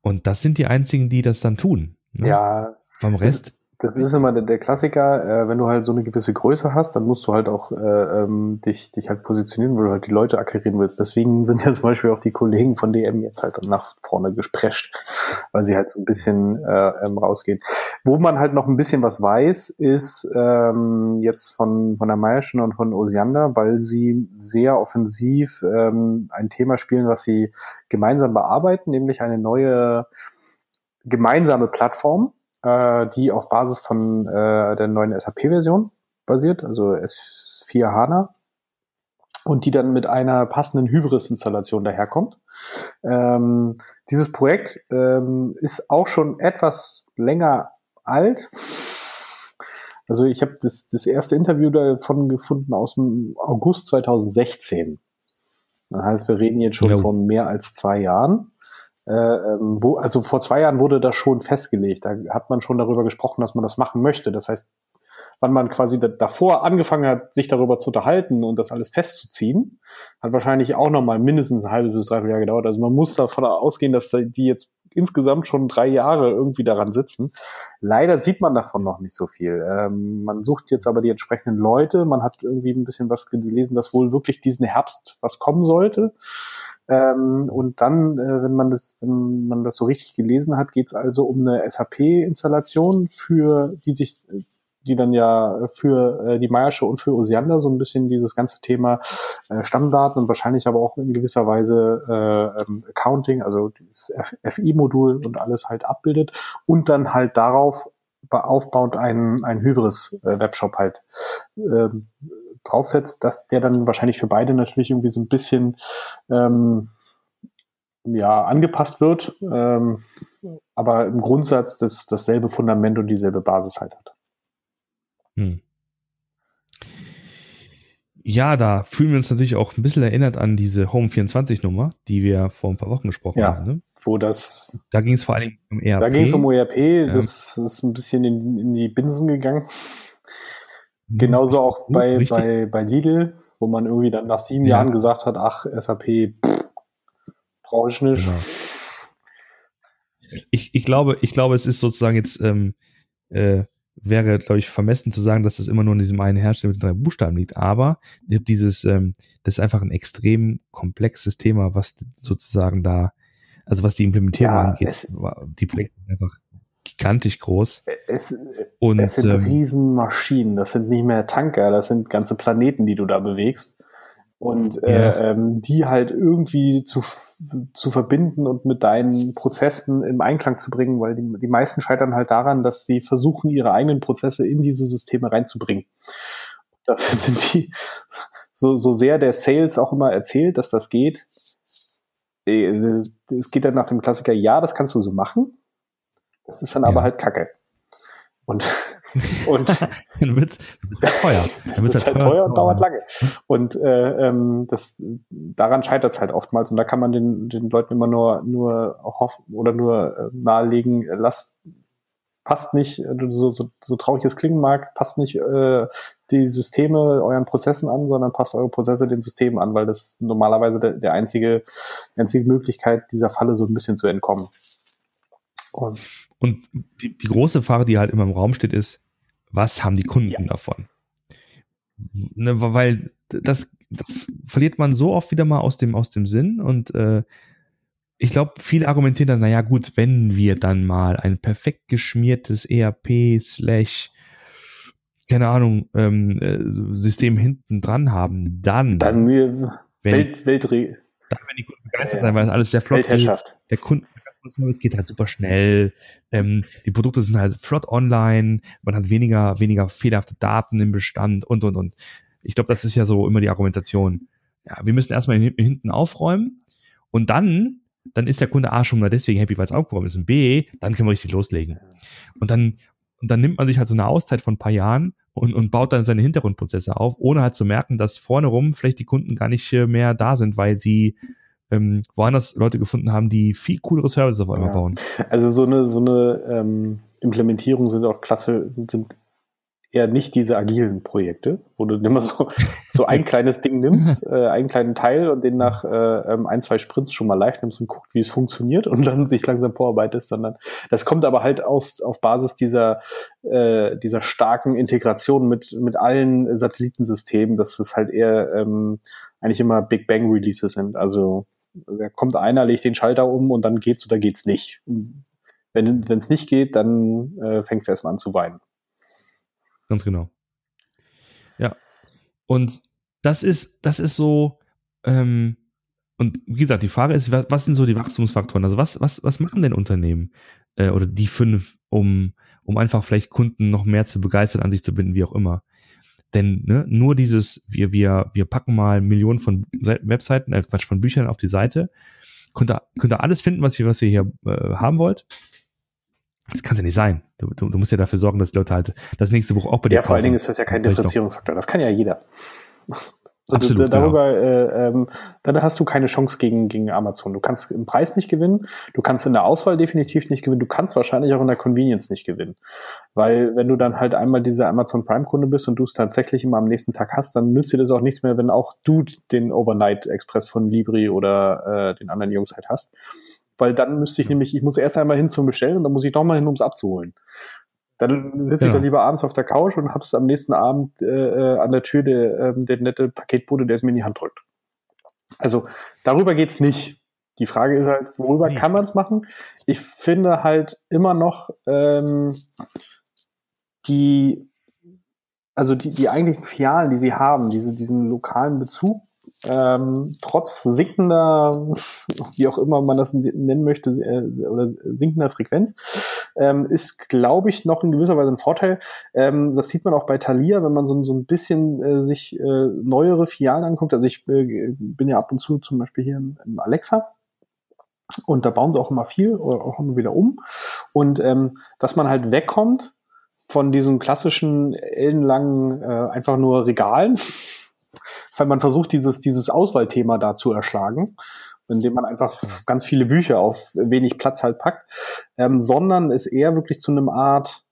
und das sind die einzigen, die das dann tun. Ne? Ja. Vom Rest das ist immer der, der Klassiker, äh, wenn du halt so eine gewisse Größe hast, dann musst du halt auch äh, ähm, dich, dich halt positionieren, weil du halt die Leute akquirieren willst. Deswegen [laughs] sind ja zum Beispiel auch die Kollegen von DM jetzt halt nach vorne gesprescht, weil sie halt so ein bisschen äh, ähm, rausgehen. Wo man halt noch ein bisschen was weiß, ist ähm, jetzt von, von der Meierschen und von Osiander, weil sie sehr offensiv ähm, ein Thema spielen, was sie gemeinsam bearbeiten, nämlich eine neue gemeinsame Plattform, äh, die auf Basis von äh, der neuen SAP-Version basiert, also S4 HANA, und die dann mit einer passenden Hybris-Installation daherkommt. Ähm, dieses Projekt ähm, ist auch schon etwas länger alt. Also ich habe das, das erste Interview davon gefunden aus dem August 2016. Das heißt, wir reden jetzt schon ja. von mehr als zwei Jahren. Äh, ähm, wo, also vor zwei Jahren wurde das schon festgelegt. Da hat man schon darüber gesprochen, dass man das machen möchte. Das heißt, wann man quasi da, davor angefangen hat, sich darüber zu unterhalten und das alles festzuziehen, hat wahrscheinlich auch noch mal mindestens ein halbes bis dreiviertel Jahr gedauert. Also man muss davon ausgehen, dass die jetzt insgesamt schon drei Jahre irgendwie daran sitzen. Leider sieht man davon noch nicht so viel. Ähm, man sucht jetzt aber die entsprechenden Leute. Man hat irgendwie ein bisschen was gelesen, dass wohl wirklich diesen Herbst was kommen sollte. Ähm, und dann, äh, wenn man das, wenn man das so richtig gelesen hat, geht es also um eine SAP-Installation für die sich die dann ja für äh, die Meiersche und für Osiander so ein bisschen dieses ganze Thema äh, Stammdaten und wahrscheinlich aber auch in gewisser Weise äh, ähm, Accounting, also das FI-Modul und alles halt abbildet und dann halt darauf aufbauend einen, einen Hybris-Webshop halt äh, draufsetzt, dass der dann wahrscheinlich für beide natürlich irgendwie so ein bisschen ähm, ja, angepasst wird, ähm, aber im Grundsatz das, dasselbe Fundament und dieselbe Basis halt hat. Hm. Ja, da fühlen wir uns natürlich auch ein bisschen erinnert an diese Home 24 Nummer, die wir vor ein paar Wochen gesprochen ja, haben. Ne? Wo das. Da ging es vor allem um ERP. Da ging es um ERP, das ist ein bisschen in, in die Binsen gegangen. Hm, Genauso auch gut, bei, bei, bei Lidl, wo man irgendwie dann nach sieben ja. Jahren gesagt hat, ach, SAP brauche ich nicht. Genau. Ich, ich, glaube, ich glaube, es ist sozusagen jetzt ähm, äh, wäre, glaube ich, vermessen zu sagen, dass das immer nur in diesem einen Hersteller mit drei Buchstaben liegt. Aber dieses, ähm, das ist einfach ein extrem komplexes Thema, was sozusagen da, also was die Implementierung ja, angeht. Die Projekte einfach gigantisch groß. Es, Und, es sind ähm, Riesenmaschinen, das sind nicht mehr Tanker, das sind ganze Planeten, die du da bewegst und äh, ja. ähm, die halt irgendwie zu, zu verbinden und mit deinen Prozessen im Einklang zu bringen, weil die, die meisten scheitern halt daran, dass sie versuchen, ihre eigenen Prozesse in diese Systeme reinzubringen. Dafür [laughs] sind die, so, so sehr der Sales auch immer erzählt, dass das geht, äh, es geht dann nach dem Klassiker, ja, das kannst du so machen. Das ist dann aber halt Kacke. Und, [laughs] und dann wird es teuer. Dann wird es halt, halt teuer, und dauert lange. Und äh, ähm, das, daran scheitert es halt oftmals. Und da kann man den, den Leuten immer nur, nur hoffen oder nur äh, nahelegen, lasst passt nicht, äh, so, so, so traurig es klingen mag, passt nicht äh, die Systeme euren Prozessen an, sondern passt eure Prozesse den Systemen an, weil das normalerweise der, der einzige, einzige Möglichkeit, dieser Falle so ein bisschen zu entkommen. Und, Und die, die große Frage, die halt immer im Raum steht, ist, was haben die Kunden ja. davon? Ne, weil das, das verliert man so oft wieder mal aus dem, aus dem Sinn und äh, ich glaube, viele argumentieren dann, naja gut, wenn wir dann mal ein perfekt geschmiertes ERP slash keine Ahnung, ähm, äh, System hinten dran haben, dann, dann wir Welt, Welt, dann werden die Kunden begeistert ja, sein, weil es alles sehr flott geht. Der Kunde, es geht halt super schnell. Ähm, die Produkte sind halt flott online. Man hat weniger, weniger fehlerhafte Daten im Bestand und, und, und. Ich glaube, das ist ja so immer die Argumentation. Ja, wir müssen erstmal hinten aufräumen und dann dann ist der Kunde A schon mal deswegen happy, weil es aufgeräumt ist. Und B, dann können wir richtig loslegen. Und dann, und dann nimmt man sich halt so eine Auszeit von ein paar Jahren und, und baut dann seine Hintergrundprozesse auf, ohne halt zu merken, dass vorne rum vielleicht die Kunden gar nicht äh, mehr da sind, weil sie ähm, woanders Leute gefunden haben, die viel coolere Services auf einmal ja. bauen. [laughs] Also so eine, so eine ähm, Implementierung sind auch klasse, sind eher nicht diese agilen Projekte, wo du immer so, [laughs] so ein kleines Ding nimmst, äh, einen kleinen Teil und den nach äh, ähm, ein, zwei Sprints schon mal live nimmst und guckt, wie es funktioniert und dann sich langsam vorarbeitest, sondern das kommt aber halt aus, auf Basis dieser, äh, dieser starken Integration mit, mit allen Satellitensystemen, dass es halt eher ähm, eigentlich immer Big Bang Releases sind. Also da kommt einer, legt den Schalter um und dann geht's oder geht's nicht. Wenn es nicht geht, dann äh, fängst du erstmal an zu weinen. Ganz genau. Ja. Und das ist, das ist so, ähm, und wie gesagt, die Frage ist, was, sind so die Wachstumsfaktoren? Also was, was, was machen denn Unternehmen äh, oder die fünf, um, um einfach vielleicht Kunden noch mehr zu begeistern, an sich zu binden, wie auch immer? Denn ne, nur dieses, wir, wir, wir packen mal Millionen von Webseiten, äh, Quatsch, von Büchern auf die Seite, könnt ihr, könnt ihr alles finden, was ihr, was ihr hier äh, haben wollt. Das kann ja nicht sein. Du, du, du, musst ja dafür sorgen, dass die Leute halt das nächste Buch auch bei dir Ja, vor allen Dingen ist das ja kein Differenzierungsfaktor. Das kann ja jeder. [laughs] Also Absolut, darüber, genau. äh, ähm, dann hast du keine Chance gegen, gegen Amazon. Du kannst im Preis nicht gewinnen, du kannst in der Auswahl definitiv nicht gewinnen, du kannst wahrscheinlich auch in der Convenience nicht gewinnen. Weil wenn du dann halt einmal dieser Amazon Prime-Kunde bist und du es tatsächlich immer am nächsten Tag hast, dann nützt dir das auch nichts mehr, wenn auch du den Overnight Express von Libri oder äh, den anderen Jungs halt hast weil dann müsste ich nämlich, ich muss erst einmal hin zum Bestellen und dann muss ich noch mal hin, um es abzuholen. Dann sitze ich ja. da lieber abends auf der Couch und hab's am nächsten Abend äh, äh, an der Tür der, äh, der nette Paketbote, der es mir in die Hand drückt. Also darüber geht's nicht. Die Frage ist halt, worüber nee. kann man es machen? Ich finde halt immer noch ähm, die, also die, die eigentlichen Filialen, die sie haben, diese, diesen lokalen Bezug ähm, trotz sinkender, [laughs] wie auch immer man das nennen möchte, äh, oder sinkender Frequenz, ähm, ist, glaube ich, noch in gewisser Weise ein Vorteil. Ähm, das sieht man auch bei Thalia, wenn man so, so ein bisschen äh, sich äh, neuere Filialen anguckt. Also ich äh, bin ja ab und zu zum Beispiel hier im, im Alexa. Und da bauen sie auch immer viel oder auch immer wieder um. Und ähm, dass man halt wegkommt von diesen klassischen ellenlangen, äh, einfach nur Regalen, [laughs] weil man versucht, dieses, dieses Auswahlthema da zu erschlagen, indem man einfach ganz viele Bücher auf wenig Platz halt packt, ähm, sondern es eher wirklich zu einem Art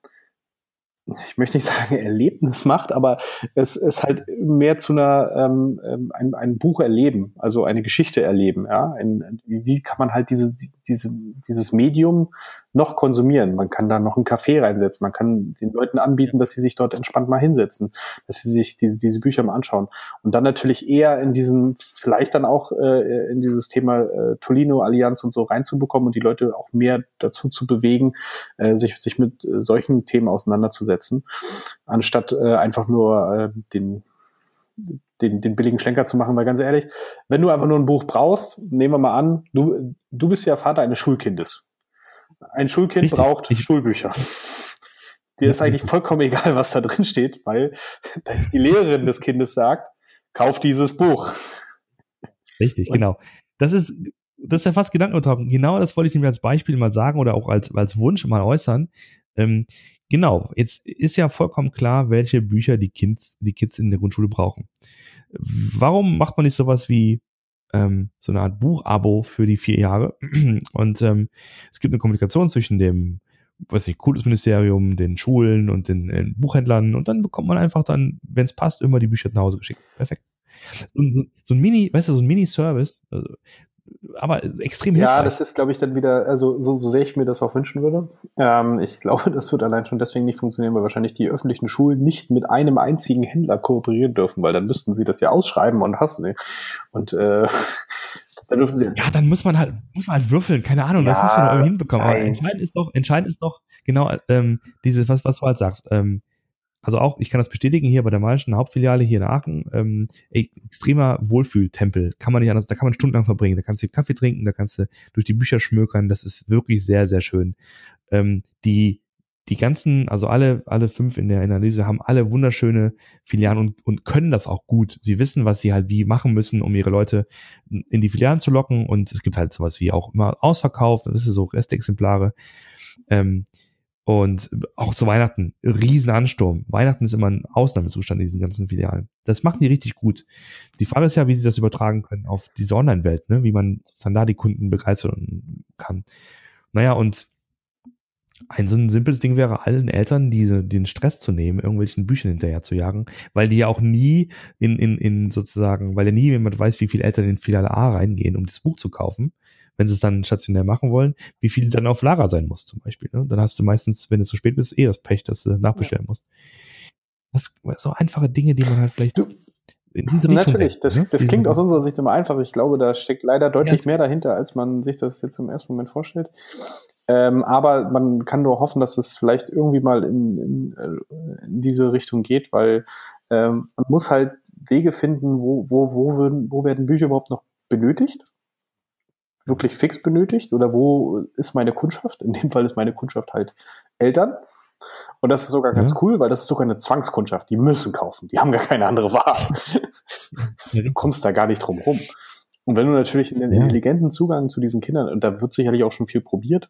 ich möchte nicht [laughs] sagen Erlebnis macht, aber es ist halt mehr zu einer ähm, ähm, ein, ein Buch erleben, also eine Geschichte erleben. Ja, ein, wie kann man halt diese, diese dieses Medium noch konsumieren? Man kann da noch einen Kaffee reinsetzen, man kann den Leuten anbieten, dass sie sich dort entspannt mal hinsetzen, dass sie sich diese diese Bücher mal anschauen und dann natürlich eher in diesen vielleicht dann auch äh, in dieses Thema äh, Tolino Allianz und so reinzubekommen und die Leute auch mehr dazu zu bewegen, äh, sich sich mit äh, solchen Themen auseinanderzusetzen setzen, anstatt äh, einfach nur äh, den, den, den billigen Schlenker zu machen, weil ganz ehrlich, wenn du einfach nur ein Buch brauchst, nehmen wir mal an, du, du bist ja Vater eines Schulkindes. Ein Schulkind Richtig. braucht Richtig. Schulbücher. Dir ist eigentlich vollkommen egal, was da drin steht, weil [laughs] die Lehrerin des Kindes sagt, kauf dieses Buch. Richtig, Und genau. Das ist das ist ja fast Gedankenübertragung. Genau das wollte ich nämlich als Beispiel mal sagen oder auch als, als Wunsch mal äußern. Ähm, genau, jetzt ist ja vollkommen klar, welche Bücher die Kids, die Kids in der Grundschule brauchen. Warum macht man nicht sowas wie ähm, so eine Art Buchabo für die vier Jahre? [clears throat] Und ähm, es gibt eine Kommunikation zwischen dem weiß nicht, Kultusministerium, den Schulen und den, den, Buchhändlern und dann bekommt man einfach dann, wenn es passt, immer die Bücher nach Hause geschickt. Perfekt. So, so, so ein Mini, weißt du, so ein Mini-Service, also, aber extrem hilfreich. Ja, das ist, glaube ich, dann wieder, also so, so sehr ich mir das auch wünschen würde. Ähm, ich glaube, [laughs] das wird allein schon deswegen nicht funktionieren, weil wahrscheinlich die öffentlichen Schulen nicht mit einem einzigen Händler kooperieren dürfen, weil dann müssten sie das ja ausschreiben und hassen. Und äh, [laughs] dann dürfen sie. Ja, dann muss man halt, muss man halt würfeln, keine Ahnung, ja, das muss man irgendwie hinbekommen. Aber entscheidend ist doch, entscheidend ist doch, genau, ähm, diese, was, was du halt sagst, ähm, also auch, ich kann das bestätigen, hier bei der Malischen Hauptfiliale hier in Aachen, ähm, extremer Wohlfühltempel. Kann man nicht anders, da kann man stundenlang verbringen. Da kannst du Kaffee trinken, da kannst du durch die Bücher schmökern. Das ist wirklich sehr, sehr schön. Ähm, die, die ganzen, also alle, alle fünf in der Analyse haben alle wunderschöne Filialen und, und können das auch gut. Sie wissen, was sie halt wie machen müssen, um ihre Leute in die Filialen zu locken. Und es gibt halt sowas wie auch immer Ausverkauf, das ist so Restexemplare. Ähm, und auch zu Weihnachten, Riesenansturm. Weihnachten ist immer ein Ausnahmezustand in diesen ganzen Filialen. Das machen die richtig gut. Die Frage ist ja, wie sie das übertragen können auf diese Online-Welt, ne? wie man dann da die Kunden begeistern kann. Naja, und ein so ein simples Ding wäre, allen Eltern diese, den Stress zu nehmen, irgendwelchen Büchern hinterher zu jagen, weil die ja auch nie in, in, in sozusagen, weil ja nie jemand weiß, wie viele Eltern in Filiale A reingehen, um das Buch zu kaufen wenn sie es dann stationär machen wollen, wie viel dann auf Lager sein muss zum Beispiel. Ne? Dann hast du meistens, wenn es zu spät bist, eh das Pech, dass du nachbestellen ja. musst. Das so einfache Dinge, die man halt vielleicht in diese Richtung Natürlich, das, ne? das klingt aus unserer Sicht immer einfach. Ich glaube, da steckt leider deutlich ja. mehr dahinter, als man sich das jetzt im ersten Moment vorstellt. Ähm, aber man kann nur hoffen, dass es vielleicht irgendwie mal in, in, äh, in diese Richtung geht, weil ähm, man muss halt Wege finden, wo, wo, wo, werden, wo werden Bücher überhaupt noch benötigt wirklich fix benötigt oder wo ist meine Kundschaft? In dem Fall ist meine Kundschaft halt Eltern. Und das ist sogar ganz ja. cool, weil das ist sogar eine Zwangskundschaft. Die müssen kaufen. Die haben gar keine andere Wahl. du kommst da gar nicht drum rum. Und wenn du natürlich einen intelligenten Zugang zu diesen Kindern, und da wird sicherlich auch schon viel probiert,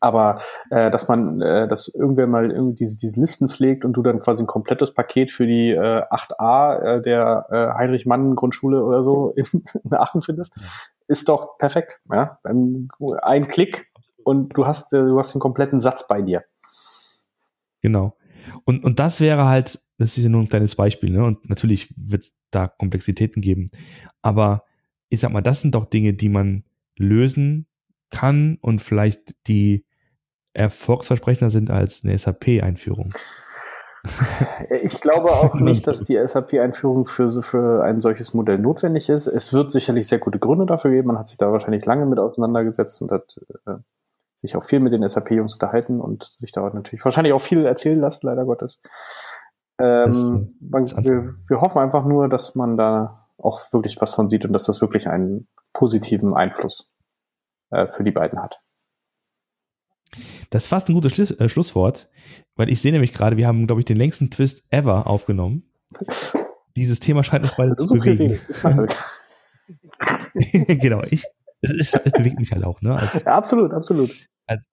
aber äh, dass man, äh, dass irgendwer mal irgendwie diese, diese Listen pflegt und du dann quasi ein komplettes Paket für die äh, 8a äh, der äh, Heinrich-Mann-Grundschule oder so in, in Aachen findest, ist doch perfekt. Ja? Ein Klick und du hast, äh, du hast den kompletten Satz bei dir. Genau. Und, und das wäre halt, das ist ja nur ein kleines Beispiel, ne? Und natürlich wird es da Komplexitäten geben. Aber ich sag mal, das sind doch Dinge, die man lösen kann und vielleicht die erfolgsversprechender sind als eine SAP-Einführung. [laughs] Ich glaube auch nicht, dass die SAP-Einführung für, für ein solches Modell notwendig ist. Es wird sicherlich sehr gute Gründe dafür geben. Man hat sich da wahrscheinlich lange mit auseinandergesetzt und hat äh, sich auch viel mit den SAP-Jungs unterhalten und sich da natürlich wahrscheinlich auch viel erzählen lassen, leider Gottes. Ähm, man, wir, wir hoffen einfach nur, dass man da auch wirklich was von sieht und dass das wirklich einen positiven Einfluss äh, für die beiden hat. Das ist fast ein gutes Schluss, äh, Schlusswort, weil ich sehe nämlich gerade, wir haben, glaube ich, den längsten Twist ever aufgenommen. Dieses Thema scheint uns beide zu so bewegen. [laughs] genau, ich, es, ist, es bewegt mich halt auch, ne? Als, ja, absolut, absolut. Als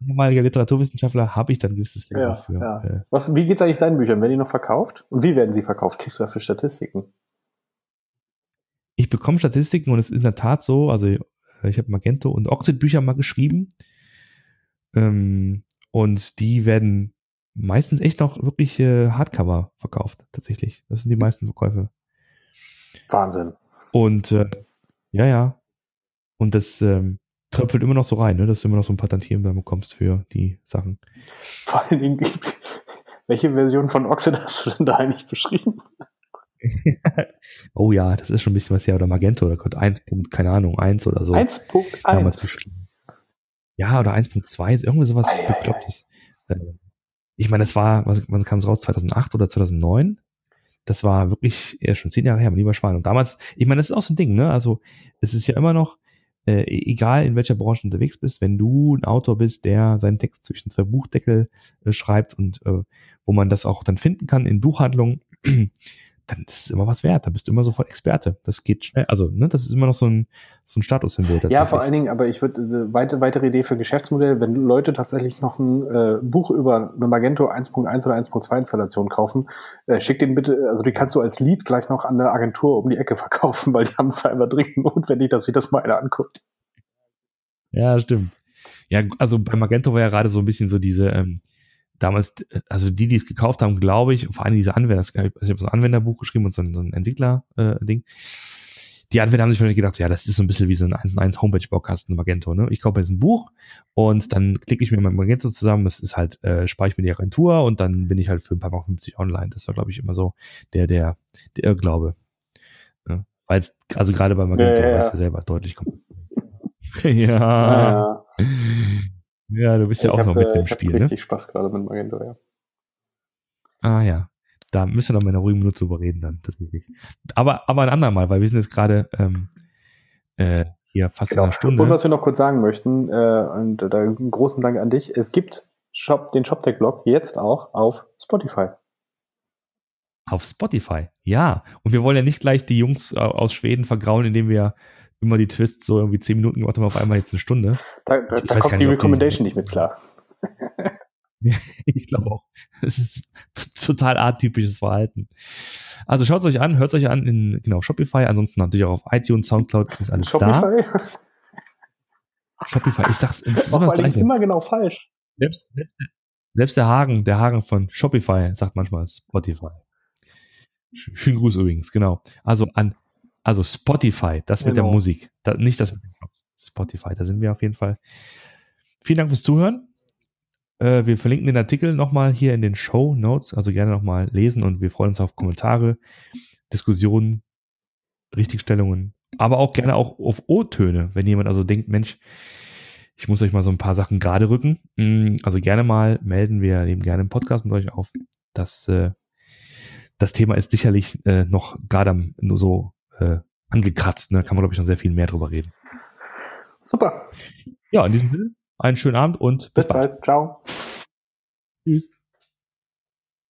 ehemaliger Literaturwissenschaftler habe ich dann gewisses Thema ja, dafür. Ja. Äh, Was, wie geht es eigentlich deinen Büchern? Werden die noch verkauft? Und wie werden sie verkauft? Kriegst du dafür Statistiken? Ich bekomme Statistiken und es ist in der Tat so, also ich habe Magento und Oxid Bücher mal geschrieben ähm, und die werden meistens echt noch wirklich äh, Hardcover verkauft, tatsächlich. Das sind die meisten Verkäufe. Wahnsinn. Und äh, ja, ja. Und das ähm, tröpfelt immer noch so rein, ne? dass du immer noch so ein paar Tantiemen dann bekommst für die Sachen. Vor allen Dingen, [laughs] welche Version von Oxid hast du denn da eigentlich beschrieben? [laughs] oh ja, das ist schon ein bisschen was her. Oder Magento oder Code 1. keine Ahnung, 1 oder so. 1.1. Damals beschrieben. Ja, oder 1.2, irgendwie sowas ei, Beklopptes. Ei, ei. Ich meine, das war, wann kam es raus? 2008 oder 2009? Das war wirklich eher schon zehn Jahre her, mein lieber Schwan. Und damals, ich meine, das ist auch so ein Ding, ne? Also, es ist ja immer noch, äh, e-, egal in welcher Branche unterwegs bist, wenn du ein Autor bist, der seinen Text zwischen zwei Buchdeckel äh, schreibt und äh, wo man das auch dann finden kann in Buchhandlungen, dann ist es immer was wert. Da bist du immer sofort Experte. Das geht schnell. Also, ne, das ist immer noch so ein, so ein Statussymbol. Ja, vor allen Dingen, aber ich würde, äh, weite, weitere Idee für Geschäftsmodell, wenn Leute tatsächlich noch ein äh, Buch über eine Magento 1.1 oder 1.2 Installation kaufen, äh, schick den bitte, also die kannst du als Lead gleich noch an eine Agentur um die Ecke verkaufen, [laughs] weil die haben es einfach dringend notwendig, dass sich das mal einer anguckt. Ja, stimmt. Ja, also bei Magento war ja gerade so ein bisschen so diese, ähm, damals, also die, die es gekauft haben, glaube ich, vor allem diese Anwender, ich habe so ein Anwenderbuch geschrieben und so ein, so ein Entwickler-Ding. Äh, die Anwender haben sich vielleicht gedacht, ja, das ist so ein bisschen wie so ein 1 1 Homepage-Baukasten Magento. Ne? Ich kaufe jetzt ein Buch und dann klicke ich mir mein Magento zusammen. Das ist halt, äh, spare ich mir die Agentur und dann bin ich halt für ein paar Mal 50 online. Das war, glaube ich, immer so der, der, der Irrglaube. Ne? Weil es, also gerade bei Magento, ja, ja, ja. weiß ja selber deutlich kommt. [laughs] ja. ja. Ja, du bist ja auch hab, noch mit äh, im Spiel, ne? richtig Spaß gerade mit Magento, ja. Ah ja, da müssen wir noch mal in einer ruhigen Minute drüber reden dann, tatsächlich. Aber, aber ein andermal, weil wir sind jetzt gerade ähm, äh, hier fast genau. in einer Stunde. Und was wir noch kurz sagen möchten, äh, und da einen großen Dank an dich, es gibt Shop, den ShopTech-Blog jetzt auch auf Spotify. Auf Spotify, ja. Und wir wollen ja nicht gleich die Jungs äh, aus Schweden vergrauen, indem wir immer die Twists so irgendwie zehn Minuten gemacht haben, auf einmal jetzt eine Stunde. Da, da, da kommt die Recommendation nicht mit klar. [laughs] ich glaube auch. Es ist total atypisches Verhalten. Also schaut es euch an, hört es euch an in genau Shopify, ansonsten natürlich auch auf iTunes, Soundcloud ist alles Shopify? da. Shopify, ich sag's, es ist immer, das immer genau falsch. Selbst, selbst der Hagen, der Hagen von Shopify sagt manchmal Spotify. Schönen Gruß übrigens, genau. Also an also Spotify, das genau. mit der genau. Musik. Da, nicht das mit dem Spotify, da sind wir auf jeden Fall. Vielen Dank fürs Zuhören. Äh, wir verlinken den Artikel nochmal hier in den Show Notes, also gerne nochmal lesen und wir freuen uns auf Kommentare, Diskussionen, Richtigstellungen, aber auch gerne auch auf O-Töne, wenn jemand also denkt, Mensch, ich muss euch mal so ein paar Sachen gerade rücken. Mm, also gerne mal melden wir nehmen gerne einen Podcast mit euch auf. Das, äh, das Thema ist sicherlich äh, noch gerade nur so äh, angekratzt. Ne? Kann man, glaube ich, noch sehr viel mehr drüber reden. Super. Ja, in diesem Sinne, einen schönen Abend und bis, bis bald. bald. Ciao. Tschüss.